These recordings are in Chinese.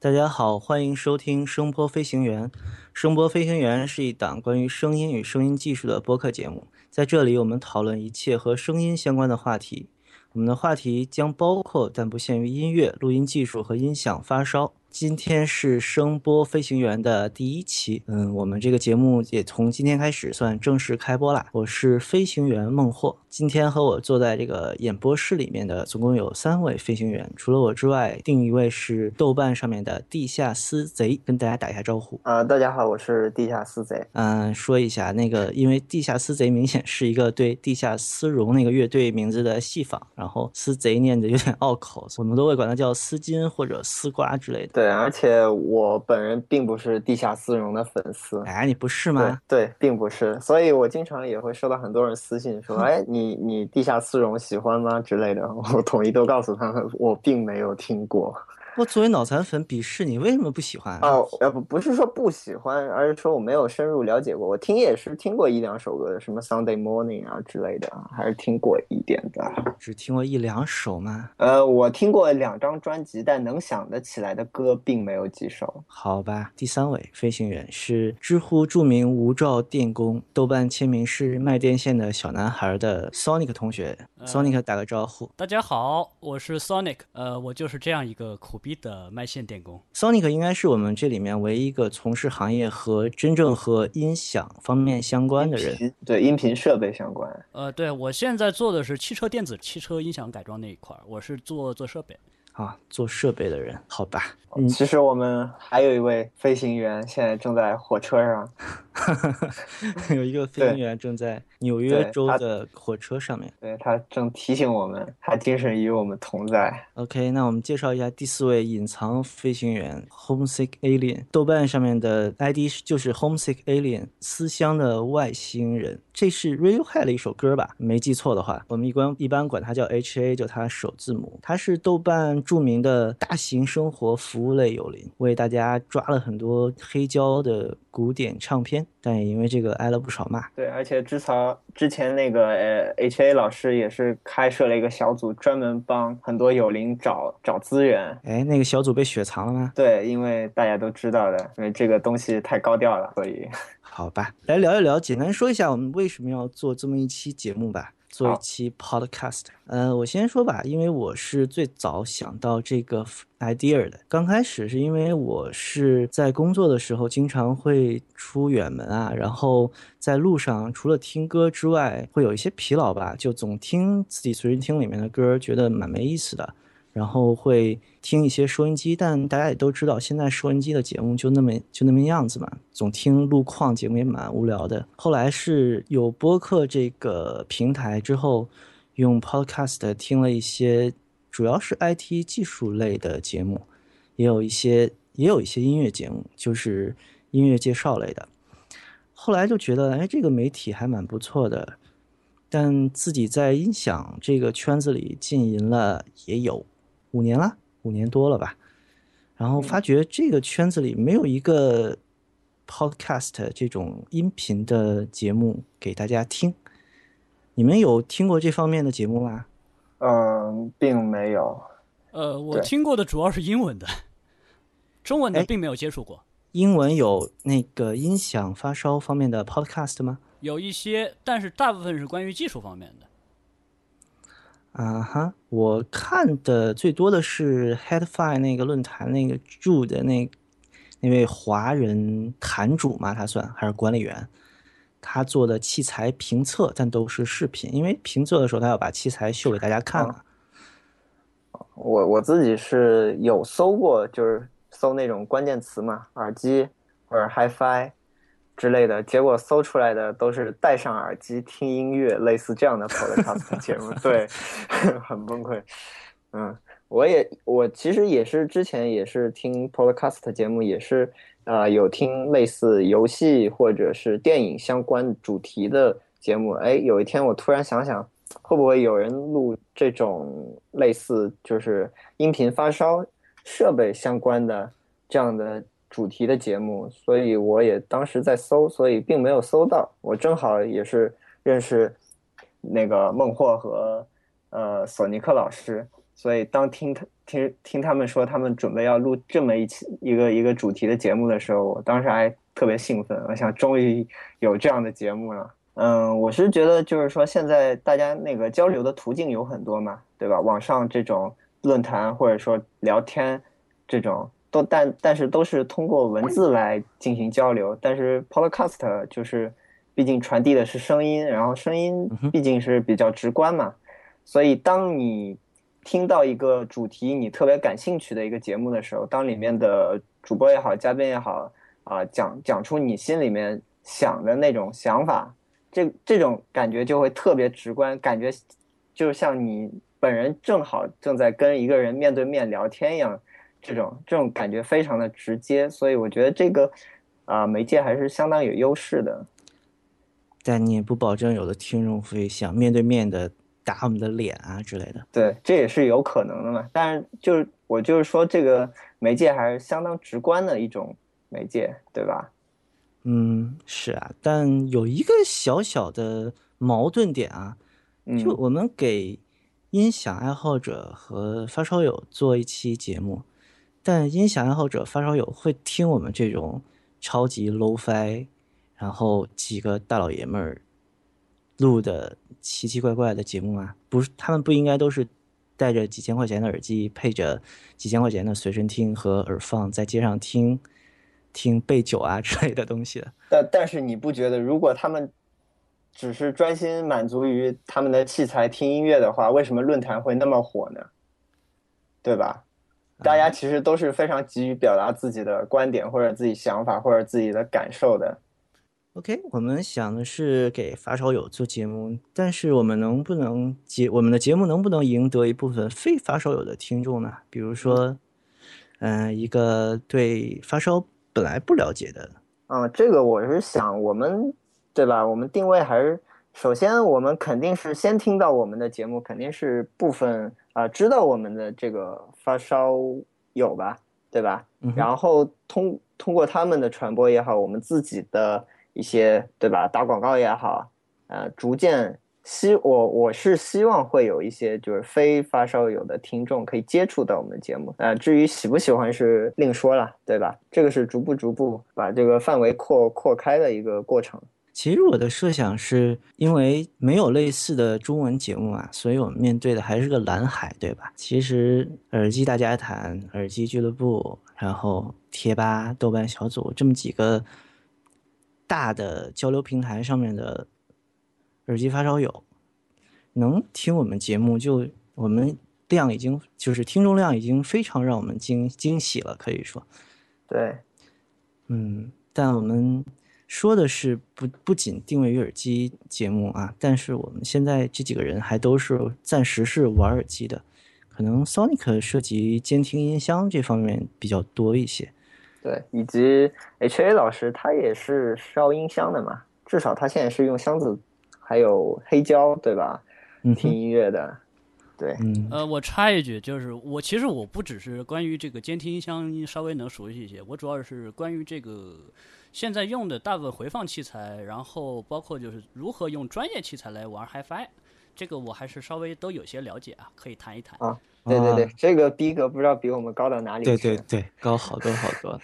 大家好，欢迎收听声波飞行员。声波飞行员是一档关于声音与声音技术的播客节目，在这里我们讨论一切和声音相关的话题。我们的话题将包括但不限于音乐、录音技术和音响发烧。今天是声波飞行员的第一期，嗯，我们这个节目也从今天开始算正式开播啦。我是飞行员孟获，今天和我坐在这个演播室里面的总共有三位飞行员，除了我之外，另一位是豆瓣上面的地下私贼，跟大家打一下招呼。啊，大家好，我是地下私贼。嗯，说一下那个，因为地下私贼明显是一个对地下丝绒那个乐队名字的戏仿，然后私贼念着有点拗口，我们都会管它叫丝巾或者丝瓜之类的。对，而且我本人并不是地下丝绒的粉丝。哎，你不是吗？对，对，并不是，所以我经常也会收到很多人私信说，哎，你你地下丝绒喜欢吗之类的。我统一都告诉他们，我并没有听过。我作为脑残粉鄙视你，为什么不喜欢？哦，要不不是说不喜欢，而是说我没有深入了解过。我听也是听过一两首歌，什么 Sunday Morning 啊之类的，还是听过一点的。只听过一两首吗？呃，我听过两张专辑，但能想得起来的歌并没有几首。好吧，第三位飞行员是知乎著名无照电工，豆瓣签名是卖电线的小男孩的 Sonic 同学。Sonic 打个招呼。大家好，我是 Sonic。呃，我就是这样一个苦逼的卖线电工。Sonic 应该是我们这里面唯一一个从事行业和真正和音响方面相关的人。对，音频设备相关。呃，对我现在做的是汽车电子、汽车音响改装那一块儿，我是做做设备。啊，做设备的人，好吧。嗯，其实我们还有一位飞行员，现在正在火车上。有一个飞行员正在纽约州的火车上面，对他正提醒我们，他精神与我们同在。OK，那我们介绍一下第四位隐藏飞行员 Homesick Alien，豆瓣上面的 ID 就是 Homesick Alien，思乡的外星人。这是 Radiohead 的一首歌吧？没记错的话，我们一般一般管它叫 HA，就它首字母。它是豆瓣著名的大型生活服务类有邻，为大家抓了很多黑胶的古典唱片，但也因为这个挨了不少骂。对，而且之前之前那个呃 HA 老师也是开设了一个小组，专门帮很多有邻找找资源。哎，那个小组被雪藏了吗？对，因为大家都知道的，因为这个东西太高调了，所以。好吧，来聊一聊，简单说一下我们为什么要做这么一期节目吧，做一期 podcast。呃，我先说吧，因为我是最早想到这个 idea 的。刚开始是因为我是在工作的时候经常会出远门啊，然后在路上除了听歌之外，会有一些疲劳吧，就总听自己随身听里面的歌，觉得蛮没意思的。然后会听一些收音机，但大家也都知道，现在收音机的节目就那么就那么样子嘛，总听路况节目也蛮无聊的。后来是有播客这个平台之后，用 Podcast 听了一些，主要是 IT 技术类的节目，也有一些也有一些音乐节目，就是音乐介绍类的。后来就觉得，哎，这个媒体还蛮不错的，但自己在音响这个圈子里浸淫了也有。五年了，五年多了吧，然后发觉这个圈子里没有一个 podcast 这种音频的节目给大家听。你们有听过这方面的节目吗？嗯，并没有。呃，我听过的主要是英文的，中文的并没有接触过。英文有那个音响发烧方面的 podcast 吗？有一些，但是大部分是关于技术方面的。啊哈，我看的最多的是 Head-Fi 那个论坛那个住的那那位华人坛主嘛，他算还是管理员，他做的器材评测，但都是视频，因为评测的时候他要把器材秀给大家看嘛。我我自己是有搜过，就是搜那种关键词嘛，耳机或者 HiFi。之类的结果搜出来的都是戴上耳机听音乐，类似这样的 podcast 节目，对，很崩溃。嗯，我也我其实也是之前也是听 podcast 节目，也是啊、呃、有听类似游戏或者是电影相关主题的节目。哎，有一天我突然想想，会不会有人录这种类似就是音频发烧设备相关的这样的。主题的节目，所以我也当时在搜，所以并没有搜到。我正好也是认识那个孟获和呃索尼克老师，所以当听他听听他们说他们准备要录这么一期一个一个主题的节目的时候，我当时还特别兴奋，我想终于有这样的节目了。嗯，我是觉得就是说现在大家那个交流的途径有很多嘛，对吧？网上这种论坛或者说聊天这种都但但是都是通过文字来进行交流，但是 Podcast 就是毕竟传递的是声音，然后声音毕竟是比较直观嘛，所以当你听到一个主题你特别感兴趣的一个节目的时候，当里面的主播也好，嘉宾也好啊，讲讲出你心里面想的那种想法。这这种感觉就会特别直观，感觉就像你本人正好正在跟一个人面对面聊天一样，这种这种感觉非常的直接，所以我觉得这个啊媒介还是相当有优势的。但你也不保证有的听众会想面对面的打我们的脸啊之类的。对，这也是有可能的嘛。但是就是我就是说，这个媒介还是相当直观的一种媒介，对吧？嗯，是啊，但有一个小小的矛盾点啊，就我们给音响爱好者和发烧友做一期节目，但音响爱好者、发烧友会听我们这种超级 low-fi，然后几个大老爷们儿录的奇奇怪怪的节目吗？不是，他们不应该都是带着几千块钱的耳机，配着几千块钱的随身听和耳放，在街上听。听备酒啊之类的东西的，但但是你不觉得，如果他们只是专心满足于他们的器材听音乐的话，为什么论坛会那么火呢？对吧？大家其实都是非常急于表达自己的观点或者自己想法或者自己的感受的。OK，我们想的是给发烧友做节目，但是我们能不能节我们的节目能不能赢得一部分非发烧友的听众呢？比如说，嗯，一个对发烧。本来不了解的，嗯，这个我是想，我们对吧？我们定位还是首先，我们肯定是先听到我们的节目，肯定是部分啊知道我们的这个发烧友吧，对吧？然后通通过他们的传播也好，我们自己的一些对吧？打广告也好，呃，逐渐。希我我是希望会有一些就是非发烧友的听众可以接触到我们的节目啊，至于喜不喜欢是另说了，对吧？这个是逐步逐步把这个范围扩扩开的一个过程。其实我的设想是因为没有类似的中文节目啊，所以我们面对的还是个蓝海，对吧？其实耳机大家谈、耳机俱乐部，然后贴吧、豆瓣小组这么几个大的交流平台上面的。耳机发烧友能听我们节目，就我们量已经就是听众量已经非常让我们惊惊喜了，可以说，对，嗯，但我们说的是不不仅定位于耳机节目啊，但是我们现在这几个人还都是暂时是玩耳机的，可能 Sonic 涉及监听音箱这方面比较多一些，对，以及 HA 老师他也是烧音箱的嘛，至少他现在是用箱子。还有黑胶，对吧？听音乐的，对。呃，我插一句，就是我其实我不只是关于这个监听音箱稍微能熟悉一些，我主要是关于这个现在用的大部分回放器材，然后包括就是如何用专业器材来玩 HiFi，这个我还是稍微都有些了解啊，可以谈一谈啊。对对对，这个逼格不知道比我们高到哪里去。对对对，高好多好多。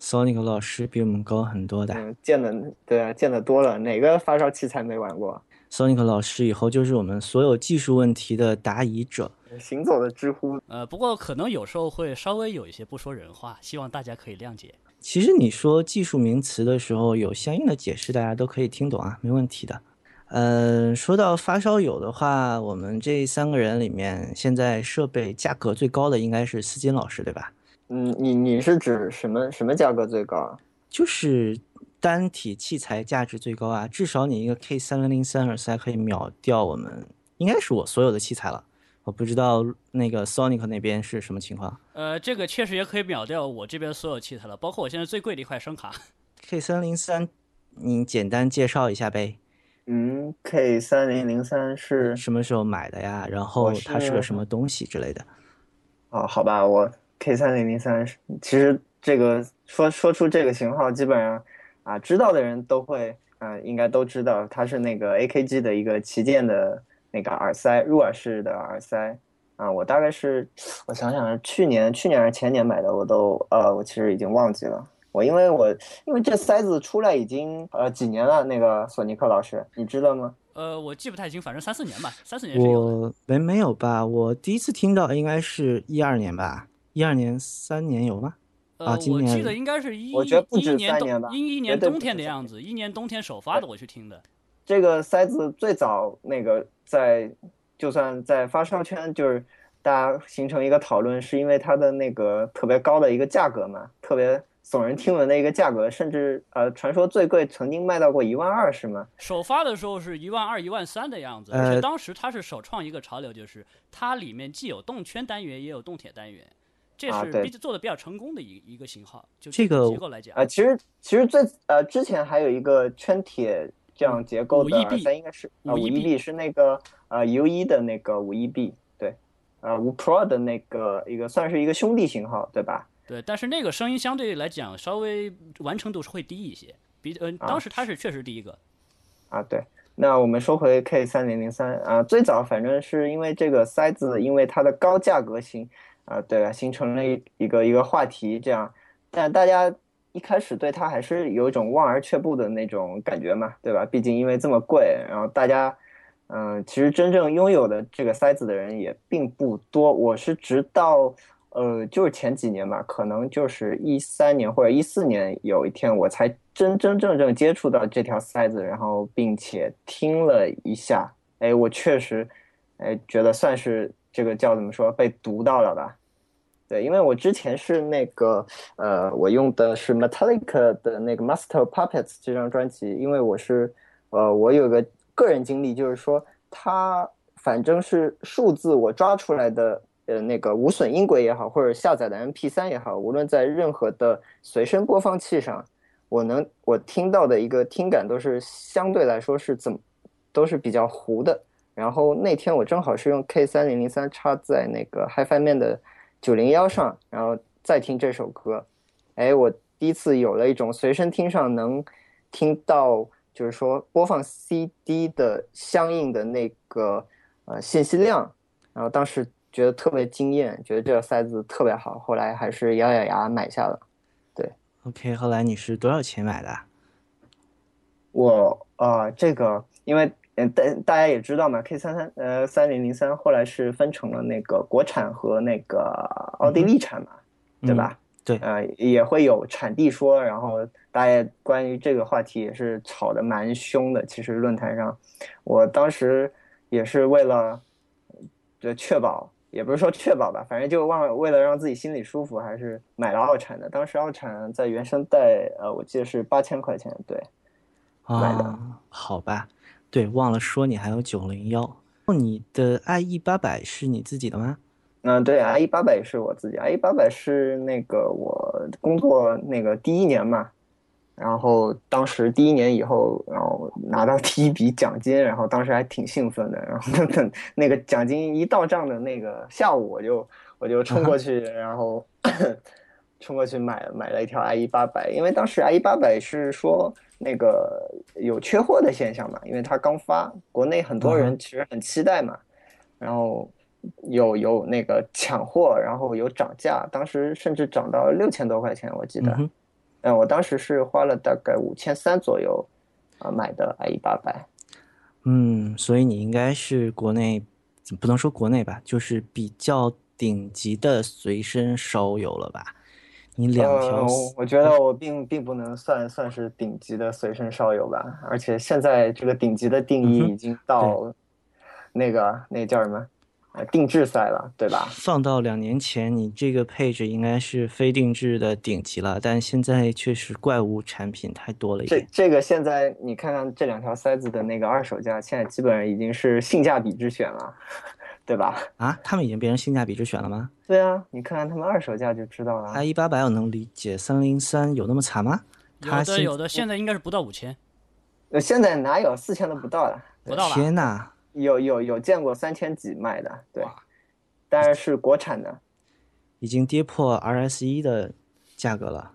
Sonic 老师比我们高很多的，见的对啊，见的多了，哪个发烧器材没玩过？Sonic 老师以后就是我们所有技术问题的答疑者，行走的知乎。呃，不过可能有时候会稍微有一些不说人话，希望大家可以谅解。其实你说技术名词的时候，有相应的解释，大家都可以听懂啊，没问题的。嗯，说到发烧友的话，我们这三个人里面，现在设备价格最高的应该是思金老师，对吧？嗯，你你是指什么什么价格最高啊？就是单体器材价值最高啊，至少你一个 K 三零零三耳塞可以秒掉我们，应该是我所有的器材了。我不知道那个 Sonic 那边是什么情况。呃，这个确实也可以秒掉我这边所有器材了，包括我现在最贵的一块声卡。K 三零三，你简单介绍一下呗。嗯，K 三零零三是什么时候买的呀？然后它是个什么东西之类的？哦，好吧，我。K 三零零三，其实这个说说出这个型号，基本上啊，知道的人都会啊，应该都知道，它是那个 AKG 的一个旗舰的那个耳塞，入耳式的耳塞啊，我大概是，我想想，去年去年还是前年买的，我都呃，我其实已经忘记了。我因为我因为这塞子出来已经呃几年了，那个索尼克老师，你知道吗？呃，我记不太清，反正三四年吧，三四年是有。我没没有吧？我第一次听到应该是一二年吧，一二年三年有吗？呃啊，今年我记得应该是一我觉得不止一年三年吧冬一一年冬天的样子，一年冬天首发的，我去听的。这个塞子最早那个在，就算在发烧圈，就是大家形成一个讨论，是因为它的那个特别高的一个价格嘛，特别耸人听闻的一个价格，甚至呃，传说最贵曾经卖到过一万二，是吗？首发的时候是一万二、一万三的样子，呃而且当时它是首创一个潮流，就是它里面既有动圈单元，也有动铁单元，这是做的比较成功的一一个型号。就这个结构来讲啊、，其实其实最呃之前还有一个圈铁这样结构的耳塞，应该是啊五五 EB EB 是那个呃 U 一的那个五 EB，对，呃五 Pro 的那个一个算是一个兄弟型号，对吧？对，但是那个声音相对来讲稍微完成度是会低一些，比呃啊当时它是确实第一个。啊，对。那我们说回 K 三零零三啊，最早反正是因为这个塞子，因为它的高价格型啊，对啊，形成了一一个一个话题，这样，但大家一开始对它还是有一种望而却步的那种感觉嘛，对吧？毕竟因为这么贵，然后大家，嗯、其实真正拥有的这个塞子的人也并不多。我是直到呃，就是前几年吧，可能就是一三年或者一四年，有一天我才真真正正接触到这条塞子，然后并且听了一下，哎，我确实，哎，觉得算是这个叫怎么说被读到了吧。对，因为我之前是那个呃，我用的是 Metallica 的那个 Master Puppets 这张专辑，因为我是呃，我有个个人经历，就是说它反正是数字我抓出来的呃那个无损音轨也好，或者下载的 MP3 也好，无论在任何的随身播放器上，我能我听到的一个听感都是相对来说是怎么都是比较糊的。然后那天我正好是用 K 三零零三插在那个 HiFi 面的九零幺上，然后再听这首歌，哎，我第一次有了一种随身听上能听到，就是说播放 CD 的相应的那个呃信息量，然后当时觉得特别惊艳，觉得这个塞子特别好，后来还是咬咬牙买下了。对 OK，后来你是多少钱买的啊？我呃，这个因为呃大大家也知道嘛，K 三三呃三零零三后来是分成了那个国产和那个奥地利产嘛，对吧？对呃，也会有产地说，然后大家关于这个话题也是吵得蛮凶的。其实论坛上，我当时也是为了就确保，也不是说确保吧，反正就忘了为了让自己心里舒服，还是买了奥产的。当时奥产在原生带，呃，我记得是八千块钱，对。买的啊，好吧，对，忘了说你还有九零幺。你的 IE 八百是你自己的吗？嗯，对，IE 八百也是我自己，IE 八百是那个我工作那个第一年嘛，然后当时第一年以后，然后拿到第一笔奖金，然后当时还挺兴奋的，然后等那个奖金一到账的那个下午，我就我就冲过 去，然后冲过去买买了一条 IE 八百，因为当时 IE 八百是说那个有缺货的现象嘛，因为它刚发，国内很多人其实很期待嘛，然后有有那个抢货，然后有涨价，当时甚至涨到六千多块钱，我记得。嗯我当时是花了大概五千三左右啊、买的 IE 八百。嗯，所以你应该是国内，不能说国内吧，就是比较顶级的随身烧友了吧？你两条呃，我觉得我并并不能算算是顶级的随身烧友吧，而且现在这个顶级的定义已经到那个那叫什么呃定制赛了，对吧？放到两年前，你这个配置应该是非定制的顶级了，但现在确实怪物产品太多了一点。这这个现在你看看这两条塞子的那个二手价，现在基本上已经是性价比之选了，对吧？啊，他们已经变成性价比之选了吗对啊，你看看他们二手价就知道了。？IE 八百我能理解，三零三有那么惨吗？有它现的有的，现在应该是不到五千，呃，现在哪有四千都不到了？不到吧？天呐，有有有见过三千几卖的，对哇，当然是国产的，已经跌破 RS 一的价格了。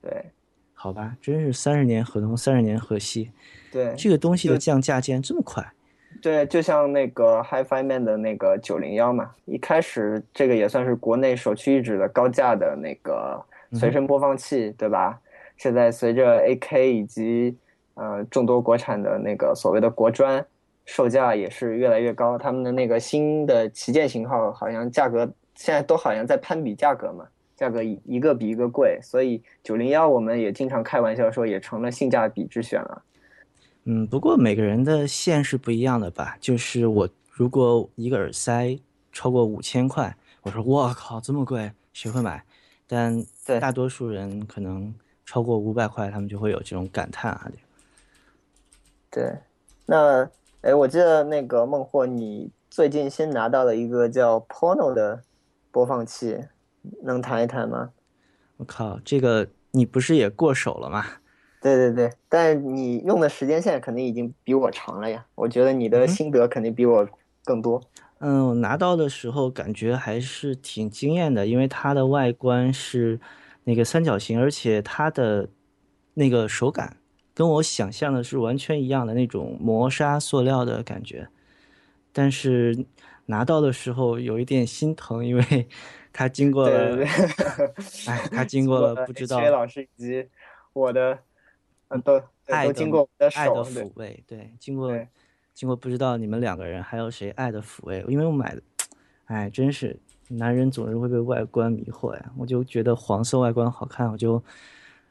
对好吧，真是三十年河东，三十年河西，对。这个东西的降价竟然这么快。对，就像那个 HiFi Man 的那个九零幺嘛，一开始这个也算是国内首屈一指的高价的那个随身播放器，对吧？现在随着 AK 以及呃众多国产的那个所谓的国专，售价也是越来越高。他们的那个新的旗舰型号好像价格现在都好像在攀比价格嘛，价格一一个比一个贵，所以九零幺我们也经常开玩笑说也成了性价比之选了。嗯，不过每个人的线是不一样的吧？就是我如果一个耳塞超过五千块，我说我靠这么贵，谁会买？但对大多数人可能超过五百块，他们就会有这种感叹啊。对，那哎，我记得那个孟获，你最近新拿到了一个叫 Pono 的播放器，能谈一谈吗？我靠，这个你不是也过手了吗？对对对，但你用的时间线肯定已经比我长了呀。我觉得你的心得肯定比我更多。嗯，我拿到的时候感觉还是挺惊艳的，因为它的外观是那个三角形，而且它的那个手感跟我想象的是完全一样的那种磨砂塑料的感觉。但是拿到的时候有一点心疼，因为 它经过了，哎，它经过了不 知道薛老师以及我的，呃，都爱的都经过我的爱的抚慰，对，经过对经过不知道你们两个人还有谁爱的抚慰，因为我买的，哎，真是男人总是会被外观迷惑呀，我就觉得黄色外观好看，我就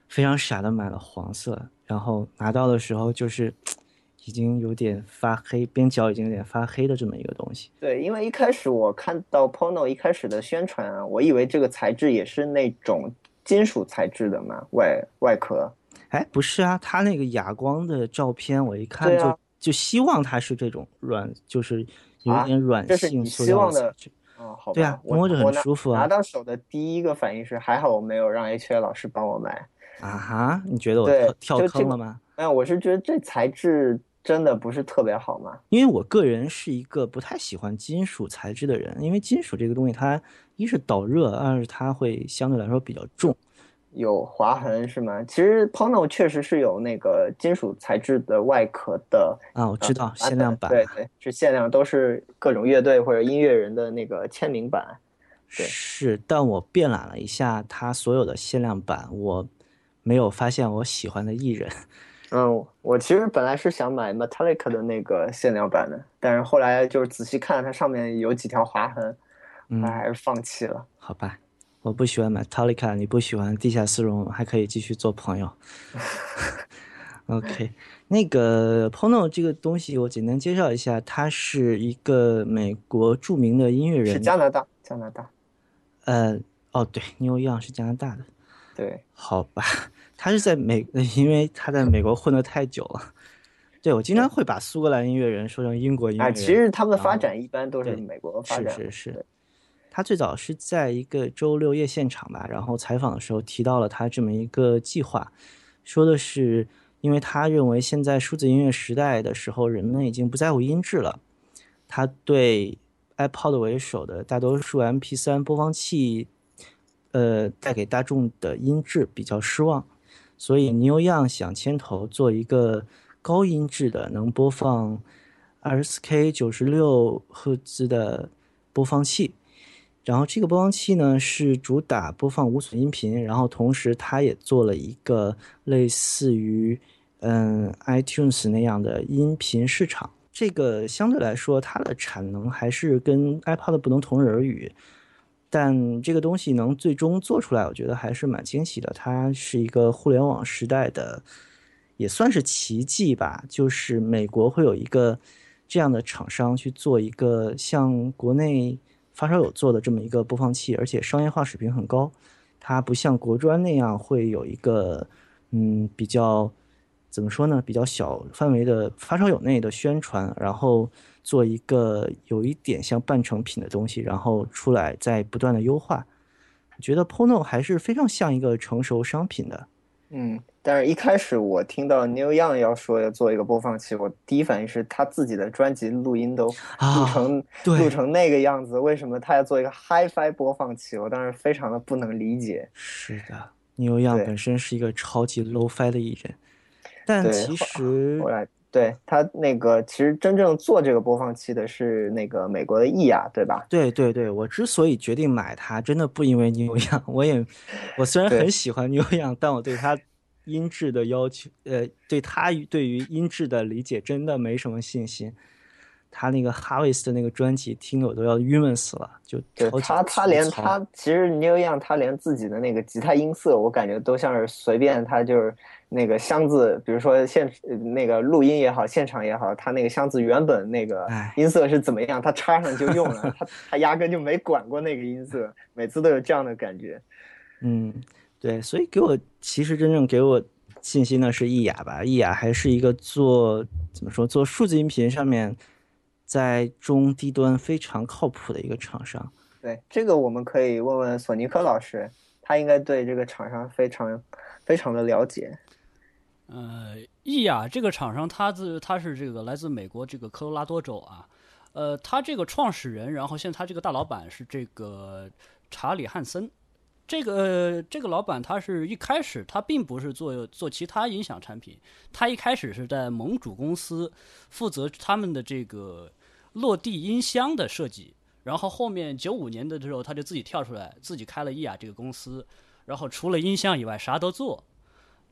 非常傻的买了黄色，然后拿到的时候就是已经有点发黑，边角已经有点发黑的这么一个东西。对，因为一开始我看到 Pono 一开始的宣传啊，我以为这个材质也是那种金属材质的嘛，外外壳。哎，不是啊，他那个哑光的照片我一看就、啊就希望它是这种软，就是有啊点软性塑希望的料材质。哦，好吧，对啊摸着很舒服啊拿到手的第一个反应是，还好我没有让 H A 老师帮我买。啊哈，你觉得我跳跳坑了吗？哎，我是觉得这材质真的不是特别好嘛。因为我个人是一个不太喜欢金属材质的人，因为金属这个东西它一是导热，二是它会相对来说比较重。有划痕是吗？其实 Pono 确实是有那个金属材质的外壳的，啊，我知道啊限量版，对对，是限量，都是各种乐队或者音乐人的那个签名版。对是，但我遍览了一下它所有的限量版，我没有发现我喜欢的艺人。嗯，我其实本来是想买 Metallica 的那个限量版的，但是后来就是仔细看它上面有几条划痕，嗯我还是放弃了。好吧，我不喜欢 Metallica，你不喜欢地下丝绒，还可以继续做朋友。OK，那个 Pono 这个东西我简单介绍一下，他是一个美国著名的音乐人是人，加拿大，加拿大，呃，哦对，New Young 是加拿大的，对，好吧，他是在美，因为他在美国混得太久了。对，我经常会把苏格兰音乐人说成英国音乐啊，人。其实他们的发展一般都是美国发展是，是是对，他最早是在一个周六夜现场吧，然后采访的时候提到了他这么一个计划，说的是因为他认为现在数字音乐时代的时候，人们已经不在乎音质了，他对 iPod 为首的大多数 MP3 播放器，呃，带给大众的音质比较失望，所以 New Young 想牵头做一个高音质的，能播放二十四 K 九十六赫兹的播放器。然后这个播放器呢是主打播放无损音频，然后同时它也做了一个类似于嗯 iTunes 那样的音频市场。这个相对来说它的产能还是跟 iPod 不能同日而语，但这个东西能最终做出来，我觉得还是蛮惊喜的。它是一个互联网时代的，也算是奇迹吧。就是美国会有一个这样的厂商去做一个像国内发烧友做的这么一个播放器，而且商业化水平很高。它不像国专那样会有一个嗯比较怎么说呢，比较小范围的发烧友内的宣传，然后做一个有一点像半成品的东西，然后出来再不断的优化。觉得 Pono 还是非常像一个成熟商品的。嗯，但是一开始我听到 Neil Young 要说要做一个播放器，我第一反应是他自己的专辑录音都录啊成、对录成那个样子，为什么他要做一个 HiFi 播放器？我当时非常的不能理解。是的，Neil Young 本身是一个超级 low-fi 的艺人，但其实后来对他那个，其实真正做这个播放器的是那个美国的益亚，对吧？对对对，我之所以决定买它，真的不因为 New Young，，我也我虽然很喜欢 New Young，，但我对它音质的要求，呃，对他对于音质的理解真的没什么信心。他那个 Harvest 的那个专辑听得我都要郁闷死了，就对他，他连他其实 Young 他连自己的那个吉他音色，我感觉都像是随便他就是那个箱子，比如说现呃那个录音也好，现场也好，他那个箱子原本那个哎音色是怎么样，他插上就用了，他他压根就没管过那个音色，每次都有这样的感觉。嗯，对，所以给我其实真正给我信心的是易雅吧，易雅还是一个做怎么说做数字音频上面在中低端非常靠谱的一个厂商。对，这个我们可以问问索尼克老师，他应该对这个厂商非常非常的了解。呃，易雅这个厂商，它自它是这个来自美国这个科罗拉多州啊，呃，他这个创始人，然后现在他这个大老板是这个查理汉森。这个这个老板他是一开始他并不是做做其他音响产品，他一开始是在盟主公司负责他们的这个落地音箱的设计，然后后面九五年的时候他就自己跳出来，自己开了益雅这个公司，然后除了音箱以外啥都做。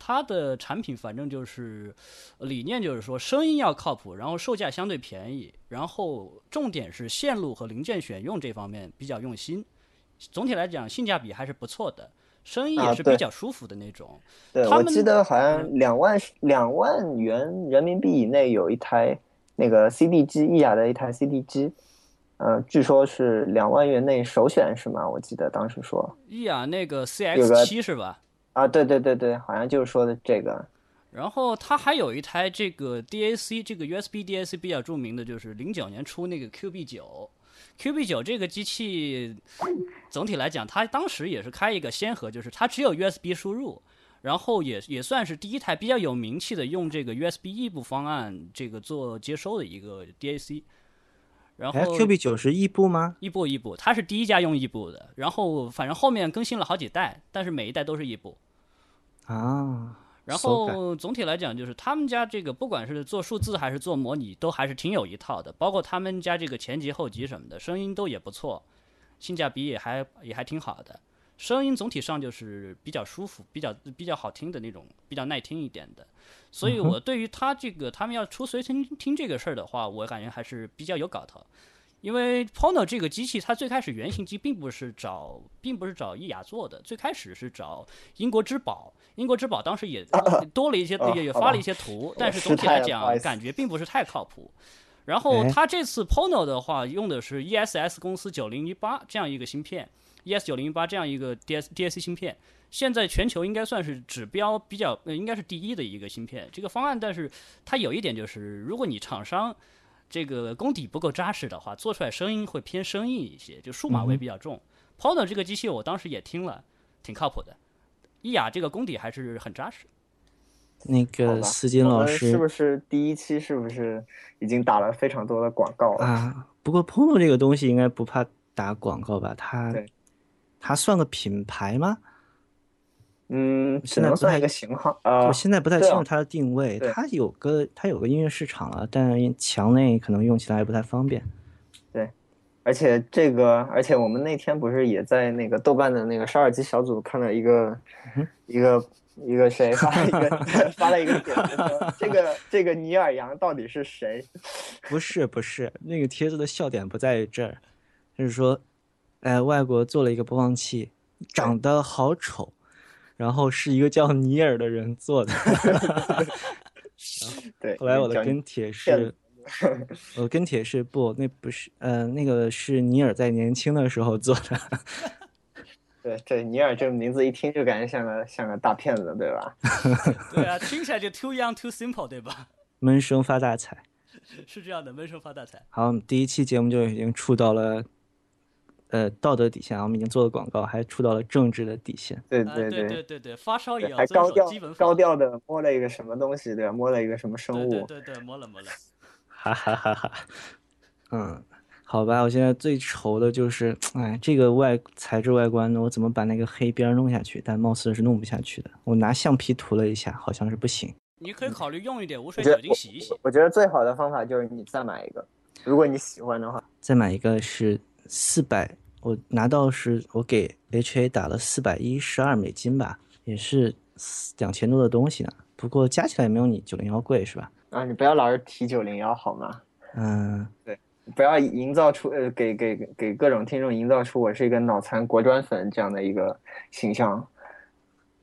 他的产品反正就是理念就是说声音要靠谱，然后售价相对便宜，然后重点是线路和零件选用这方面比较用心。总体来讲性价比还是不错的，声音也是比较舒服的那种。对，我记得好像嗯两万两万元人民币以内有一台那个 CD 机，意雅的一台 CD 机，呃，据说是两万元内首选是吗？我记得当时说意雅那个 CX 个七是吧？啊，对对对对，好像就是说的这个，然后它还有一台这个 DAC，这个 USB DAC 比较著名的就是零九年出那个 QB 九，QB 九这个机器总体来讲，它当时也是开一个先河，就是它只有 USB 输入，然后也也算是第一台比较有名气的用这个 USB 异步方案这个做接收的一个 DAC。然哎后，Q B 九是异步吗？异步异步，它是第一家用异步的，然后反正后面更新了好几代，但是每一代都是异步。啊，然后总体来讲，就是他们家这个不管是做数字还是做模拟，都还是挺有一套的。包括他们家这个前级后级什么的，声音都也不错，性价比也还也还挺好的。声音总体上就是比较舒服、比较比较好听的那种，比较耐听一点的。所以我对于他这个他们要出随身听这个事儿的话，我感觉还是比较有搞头。因为 Pono 这个机器，它最开始原型机并不是找，并不是找益雅做的，最开始是找英国之宝。英国之宝当时也多了一些，哦也也发了一些图，但是总体来讲感觉并不是太靠谱。然后哎它这次 Pono 的话，用的是 ESS 公司九零一八这样一个芯片，ES 九零一八这样一个 DS DAC 芯片，现在全球应该算是指标比较，呃，应该是第一的一个芯片。这个方案，但是它有一点就是，如果你厂商这个功底不够扎实的话，做出来声音会偏生硬一些，就数码味比较重。Pono 这个机器我当时也听了，挺靠谱的。伊雅这个功底还是很扎实。那个思金老师是不是第一期是不是已经打了非常多的广告了？啊，不过 Pono 这个东西应该不怕打广告吧？它对它算个品牌吗？嗯，只现在不算一个型号啊我。现在不太清楚它的定位，对它有个它有个音乐市场了，但墙内可能用起来还不太方便。对而且这个，而且我们那天不是也在那个豆瓣的那个烧耳机小组看了一个、一个一个谁发了一个 发了一个帖子说这个这个尼尔杨到底是谁？不是不是，那个帖子的笑点不在于这儿，就是说，哎，外国做了一个播放器，长得好丑，然后是一个叫尼尔的人做的。对，后来我的 跟帖是，我的跟帖是不，那不是，呃，那个是尼尔在年轻的时候做的。对这尼尔这个名字一听就感觉像个像个大骗子，对吧？对啊，听起来就 too young too simple，对吧？闷声发大财。是这样的，闷声发大财。好，我们第一期节目就已经触到了，呃，道德底线啊，我们已经做了广告，还触到了政治的底线。对啊，对对对对对，发烧也要遵还高调守基本法。高调的摸了一个什么东西，对吧？摸了一个什么生物？对对对对，摸了摸了。哈哈哈哈。嗯，好吧，我现在最愁的就是，哎，这个外材质外观呢，我怎么把那个黑边儿弄下去？但貌似是弄不下去的。我拿橡皮涂了一下，好像是不行。你可以考虑用一点无水酒精洗一洗。我觉得最好的方法就是你再买一个，如果你喜欢的话。再买一个是四百，我拿到是我给 HA 打了四百一十二美金吧，也是两千多的东西呢。不过加起来也没有你九零幺贵是吧？啊，你不要老是提九零幺好吗？嗯，对不要营造出呃给给给给各种听众营造出我是一个脑残国专粉这样的一个形象。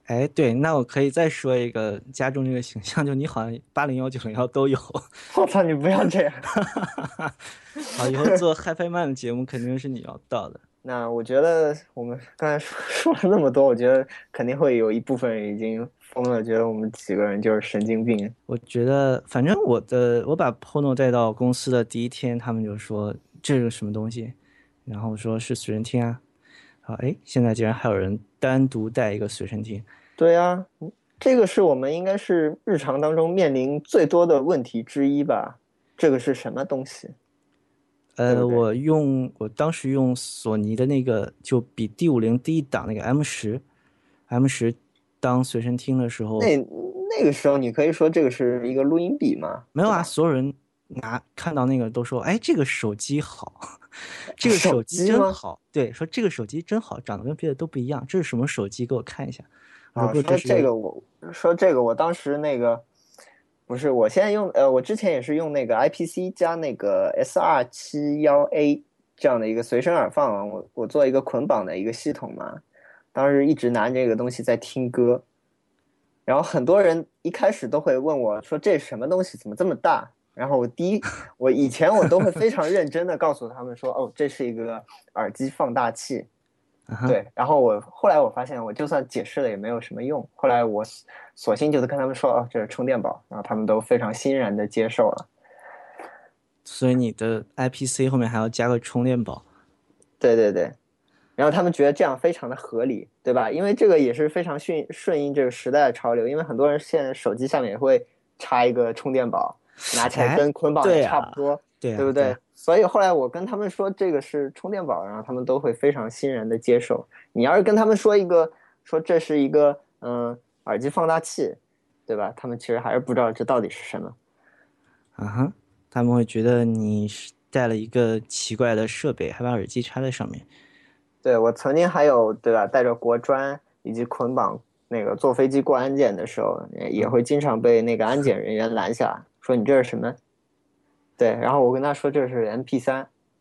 哎，对，那我可以再说一个加重这个形象，就你好像八零幺、九零幺都有。我操，你不要这样。好，以后做 HiFi Man 的节目肯定是你要到的。那我觉得我们刚才说 说了那么多，我觉得肯定会有一部分人已经疯了，觉得我们几个人就是神经病。我觉得，反正我的我把 Pono 带到公司的第一天，他们就说这是什么东西，然后我说是随身听啊。好，哎，现在竟然还有人单独带一个随身听。对啊，嗯这个是我们应该是日常当中面临最多的问题之一吧？这个是什么东西？呃，我用我当时用索尼的那个，就比 D 五零低一档那个 M 十，M 十当随身听的时候，那那个时候你可以说这个是一个录音笔吗？没有啊，所有人拿看到那个都说，哎，这个手机好，这个手手机真好，对，说这个手机真好，长得跟别的都不一样，这是什么手机？给我看一下。啊，说不，是这个我说这个我当时那个不是，我现在用呃，我之前也是用那个 IPC 加那个 SR 七幺 A 这样的一个随身耳放啊，我我做一个捆绑的一个系统嘛，当时一直拿这个东西在听歌，然后很多人一开始都会问我说这什么东西，怎么这么大？然后我第一，我以前我都会非常认真的告诉他们说，哦，这是一个耳机放大器，对，然后我后来我发现，我就算解释了也没有什么用。后来我索索性就是跟他们说，哦，这是充电宝，然后他们都非常欣然的接受了。所以你的 IPC 后面还要加个充电宝。对对对，然后他们觉得这样非常的合理，对吧？因为这个也是非常顺顺应这个时代的潮流，因为很多人现在手机下面也会插一个充电宝，拿起来哎跟捆绑差不多。对啊，对不对对啊？？所以后来我跟他们说这个是充电宝，然后他们都会非常欣然的接受。你要是跟他们说一个说这是一个嗯耳机放大器，对吧？他们其实还是不知道这到底是什么。啊哈，他们会觉得你是带了一个奇怪的设备，还把耳机插在上面。对我曾经还有对吧，带着国专以及捆绑那个坐飞机过安检的时候，也也会经常被那个安检人员拦下，说你这是什么？对，然后我跟他说这是 MP 三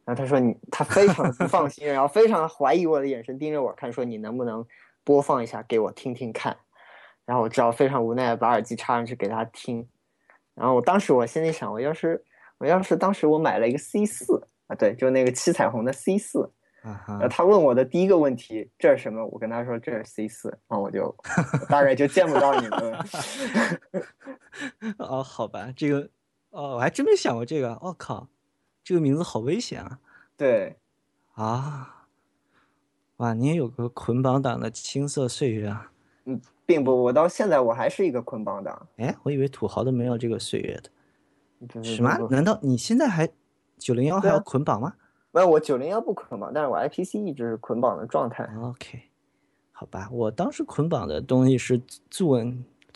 然后他说你他非常不放心，然后非常怀疑我的眼神盯着我看，说你能不能播放一下给我听听看？然后我只好非常无奈的把耳机插上去给他听。然后我当时我心里想，我要是我要是当时我买了一个 C 四啊，对，就那个七彩虹的 C 四，啊呃，他问我的第一个问题，这是什么？我跟他说这是 C 四，然后我就我 大概就见不到你们了。哦，好吧，这个，哦，我还真没想过这个。我、靠，这个名字好危险啊！对，啊，哇，你也有个捆绑党的青涩岁月啊！嗯并不，我到现在我还是一个捆绑党。哎，我以为土豪都没有这个岁月的。不不什么不？不难道你现在还九零幺还要捆绑吗没有，我九零幺不捆绑，但是我 IPC 一直是捆绑的状态。？OK，好吧，我当时捆绑的东西是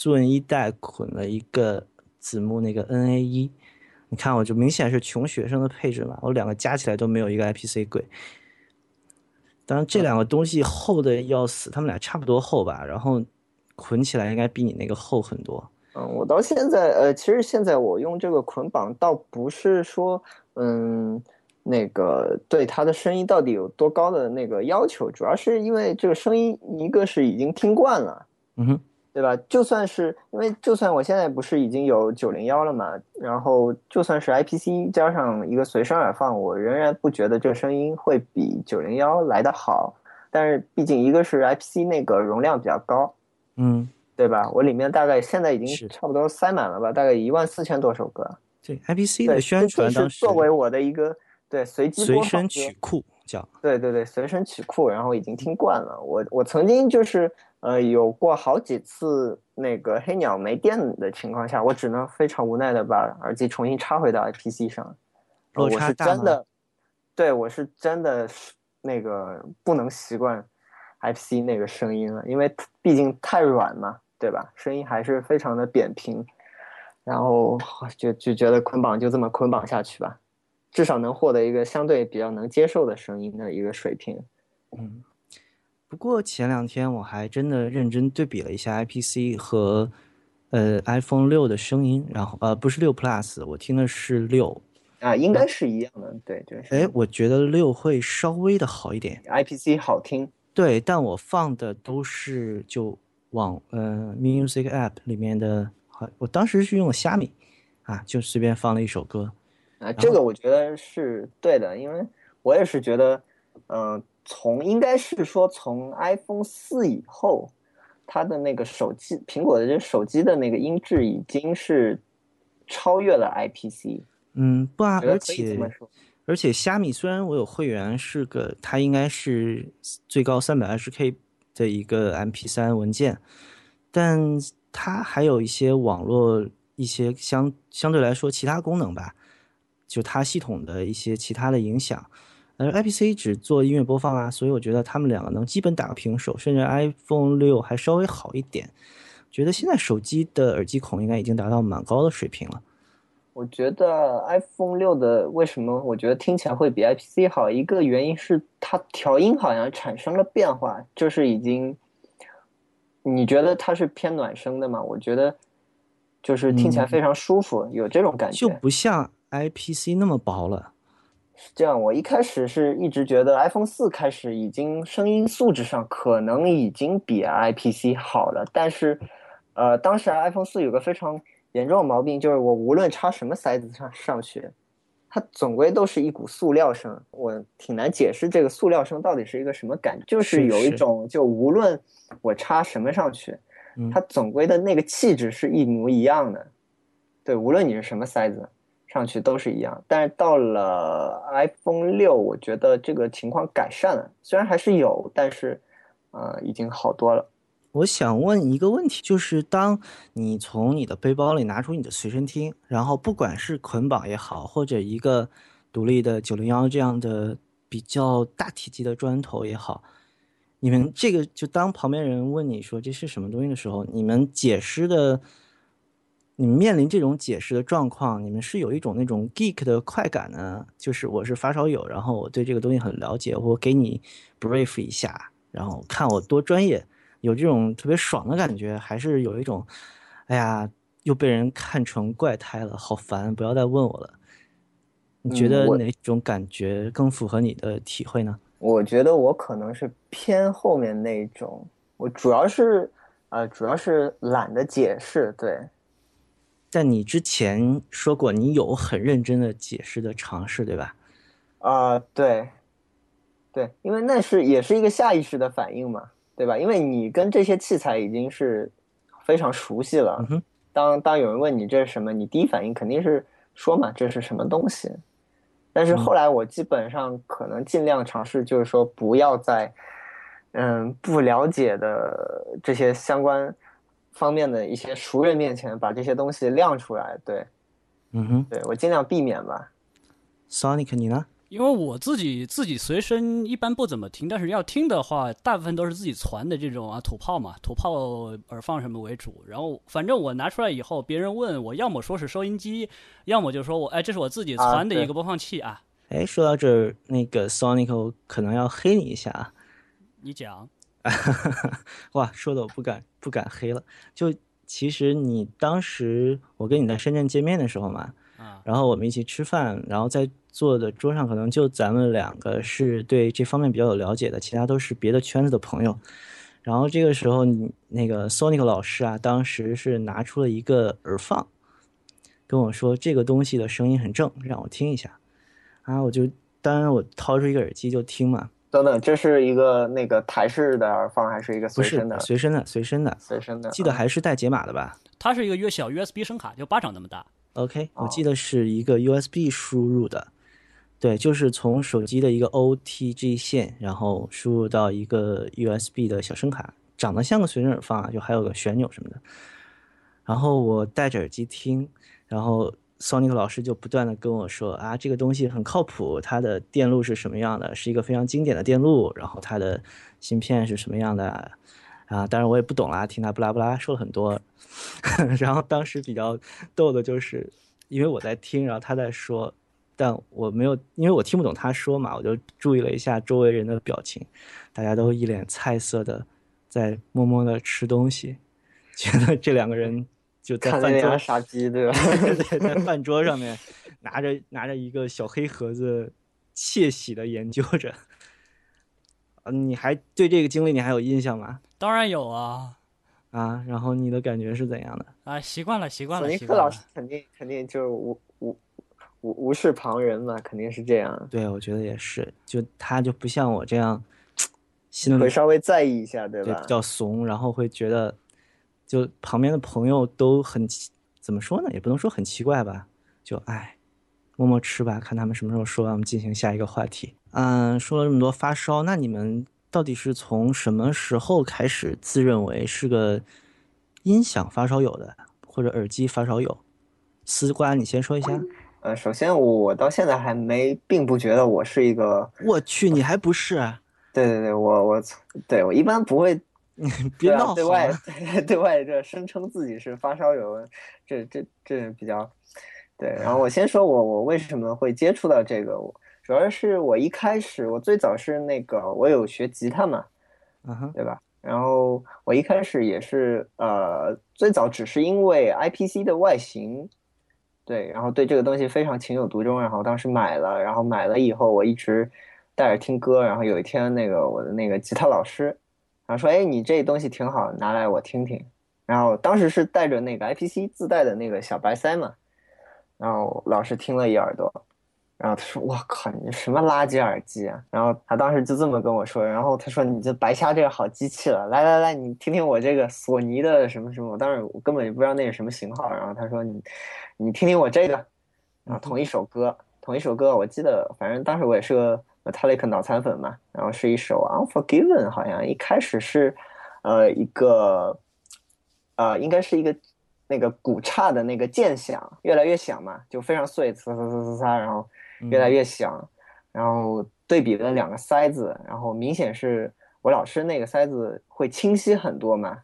Zoom 一代捆了一个子木那个 NA 一，你看我就明显是穷学生的配置嘛，我两个加起来都没有一个 IPC 贵。当然这两个东西厚的要死，他们俩差不多厚吧，然后捆起来应该比你那个厚很多。嗯，我到现在，呃，其实现在我用这个捆绑，倒不是说，嗯，那个对它的声音到底有多高的那个要求，主要是因为这个声音，一个是已经听惯了，嗯哼，对吧？就算是因为，就算我现在不是已经有九零幺了嘛，然后就算是 IPC 加上一个随身耳放，我仍然不觉得这声音会比九零幺来的好。但是毕竟一个是 IPC 那个容量比较高，嗯，对吧？我里面大概现在已经差不多塞满了吧，大概一万四千多首歌。对 IPC，的宣传当时是作为我的一个对随机随身曲库叫，对对对，随身曲库，然后已经听惯了。我我曾经就是呃有过好几次那个黑鸟没电的情况下，我只能非常无奈的把耳机重新插回到 IPC 上。落我是差大吗真的，对我是真的是那个不能习惯 IPC 那个声音了，因为毕竟太软嘛，对吧？声音还是非常的扁平。然后就就觉得捆绑就这么捆绑下去吧，至少能获得一个相对比较能接受的声音的一个水平。嗯，不过前两天我还真的认真对比了一下 IPC 和呃 iPhone 六的声音，然后呃不是六 Plus，我听的是六啊，应该是一样的，对，就是。哎，我觉得六会稍微的好一点，IPC 好听。对，但我放的都是就往呃 Music App 里面的，好，我当时是用的虾米，啊，就随便放了一首歌。啊，这个我觉得是对的，因为我也是觉得，嗯。从应该是说，从 iPhone 四以后，它的那个手机，苹果的这手机的那个音质已经是超越了 IPC。嗯，不啊，而且而且虾米虽然我有会员，是个它应该是最高三百二十 K 的一个 MP3 文件，但它还有一些网络一些相相对来说其他功能吧，就它系统的一些其他的影响。而 IPC 只做音乐播放啊，所以我觉得他们两个能基本打个平手，甚至 iPhone 六还稍微好一点。觉得现在手机的耳机孔应该已经达到蛮高的水平了。我觉得 iPhone 六的为什么我觉得听起来会比 IPC 好？一个原因是它调音好像产生了变化，就是已经，你觉得它是偏暖声的吗？我觉得就是听起来非常舒服，有这种感觉，就不像 IPC 那么薄了。这样，我一开始是一直觉得 iPhone 四开始已经声音素质上可能已经比 IPC 好了，但是，呃，当时 iPhone 四有个非常严重的毛病，就是我无论插什么塞子上上去，它总归都是一股塑料声，我挺难解释这个塑料声到底是一个什么感觉，就是有一种就无论我插什么上去，它总归的那个气质是一模一样的，对，无论你是什么塞子。上去都是一样，但是到了 iPhone 六，我觉得这个情况改善了，虽然还是有，但是，呃，已经好多了。我想问一个问题，就是当你从你的背包里拿出你的随身听，然后不管是捆绑也好，或者一个独立的九零幺这样的比较大体积的砖头也好，你们这个就当旁边人问你说这是什么东西的时候，你们解释的。你们面临这种解释的状况，你们是有一种那种 geek 的快感呢？就是我是发烧友，然后我对这个东西很了解，我给你 brief 一下，然后看我多专业，有这种特别爽的感觉，还是有一种，哎呀，又被人看成怪胎了，好烦，不要再问我了。你觉得哪种感觉更符合你的体会呢？我觉得我可能是偏后面那种，我主要是，呃，主要是懒得解释，对。但你之前说过，你有很认真的解释的尝试，对吧？啊，对，对，因为那是也是一个下意识的反应嘛，对吧？因为你跟这些器材已经是非常熟悉了。当当有人问你这是什么，你第一反应肯定是说嘛，这是什么东西。但是后来我基本上可能尽量尝试，就是说不要在嗯不了解的这些相关。方面的一些熟人面前把这些东西亮出来，对，嗯哼，对我尽量避免吧。Sonic，你呢？因为我自己自己随身一般不怎么听，但是要听的话，大部分都是自己传的这种啊土炮嘛，土炮耳放什么为主。然后反正我拿出来以后，别人问我，要么说是收音机，要么就说我哎，这是我自己传的一个播放器啊。哎，说到这儿，那个 Sonic 可能要黑你一下啊。你讲。哇，说的我不敢不敢黑了。就其实你当时我跟你在深圳见面的时候嘛，啊，然后我们一起吃饭，然后在坐的桌上可能就咱们两个是对这方面比较有了解的，其他都是别的圈子的朋友。然后这个时候，你那个 Sonic 老师啊，当时是拿出了一个耳放，跟我说这个东西的声音很正，让我听一下。啊，我就当然我掏出一个耳机就听嘛。等等，这是一个那个台式的耳放，还是一个随身的？随身的，随身的，随身的。记得还是带解码的吧？它是一个约小 USB 声卡，就巴掌那么大。OK，我记得是一个 USB 输入的，对，就是从手机的一个 OTG 线，然后输入到一个 USB 的小声卡，长得像个随身耳放啊，就还有个旋钮什么的。然后我戴着耳机听，然后。Sonic 老师就不断的跟我说啊，这个东西很靠谱，它的电路是什么样的，是一个非常经典的电路，然后它的芯片是什么样的，啊，当然我也不懂啦，听他布拉布拉说了很多。然后当时比较逗的就是，因为我在听，然后他在说，但我没有，因为我听不懂他说嘛，我就注意了一下周围人的表情，大家都一脸菜色的在默默的吃东西，觉得这两个人就在饭桌杀鸡对吧？在饭桌上面拿着拿着一个小黑盒子，窃喜的研究着。嗯，你还对这个经历你还有印象吗？当然有啊，啊，然后你的感觉是怎样的？啊，习惯了，习惯了。索尼克老师肯定肯定就是无无无无视旁人嘛，肯定是这样。对，我觉得也是，就他就不像我这样，心里会稍微在意一下，对吧？比较怂，然后会觉得，就旁边的朋友都很怎么说呢？也不能说很奇怪吧，就哎，默默吃吧，看他们什么时候说完，我们进行下一个话题。嗯，说了这么多发烧，那你们到底是从什么时候开始自认为是个音响发烧友的，或者耳机发烧友？丝瓜，你先说一下。呃，首先我到现在还没，并不觉得我是一个。我去，你还不是？啊对对对，我我对我一般不会，别闹对外对外这声称自己是发烧友，这这这比较对。然后我先说我我为什么会接触到这个我。主要是我一开始，我最早是那个我有学吉他嘛，嗯哼，对吧？然后我一开始也是呃，最早只是因为 I P C 的外形，对，然后对这个东西非常情有独钟，然后当时买了，然后买了以后我一直带着听歌，然后有一天那个我的那个吉他老师，然后说，哎，你这东西挺好，拿来我听听。然后当时是带着那个 I P C 自带的那个小白塞嘛，然后老师听了一耳朵。然后他说：“我靠，你什么垃圾耳机啊！”然后他当时就这么跟我说。然后他说：“你这白瞎这个好机器了，来来来，你听听我这个索尼的什么什么。”我当时我根本就不知道那是什么型号。然后他说：“你，你听听我这个，然后同一首歌，同一首歌，我记得，反正当时我也是个 metallic 脑残粉嘛。然后是一首 Unforgiven，好像一开始是，呃，一个，呃，应该是一个那个鼓刹的那个键响，越来越响嘛，就非常碎，呲呲呲呲呲，然后。”越来越响，然后对比了两个塞子，然后明显是我老师那个塞子会清晰很多嘛，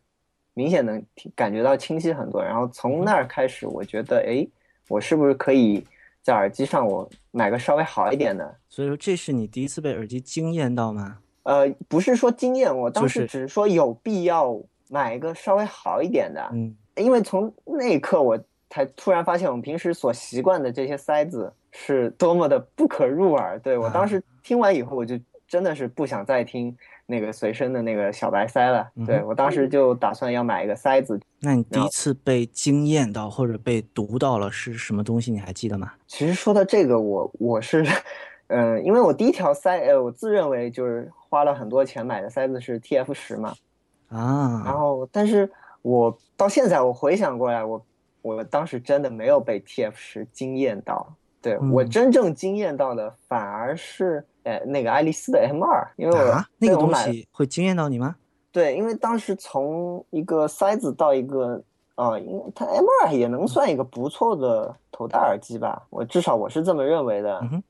明显能感觉到清晰很多。然后从那儿开始，我觉得，哎，我是不是可以在耳机上我买个稍微好一点的？所以说，这是你第一次被耳机惊艳到吗？呃，不是说惊艳，我当时只是说有必要买一个稍微好一点的。嗯，因为从那一刻我才突然发现，我们平时所习惯的这些塞子。是多么的不可入耳！对我当时听完以后，我就真的是不想再听那个随身的那个小白塞了。对我当时就打算要买一个塞子。那你第一次被惊艳到或者被读到了是什么东西？你还记得吗？其实说到这个，我我是，嗯，因为我第一条塞，呃，我自认为就是花了很多钱买的塞子是 TF 十嘛。啊。然后，但是我到现在我回想过来，我我当时真的没有被 TF 十惊艳到。对我真正惊艳到的反而是，呃，那个爱丽丝的 M 二，因为我那个东西会惊艳到你吗？对，因为当时从一个塞子到一个，啊，因为它 M 二也能算一个不错的头戴耳机吧，我至少我是这么认为的。嗯，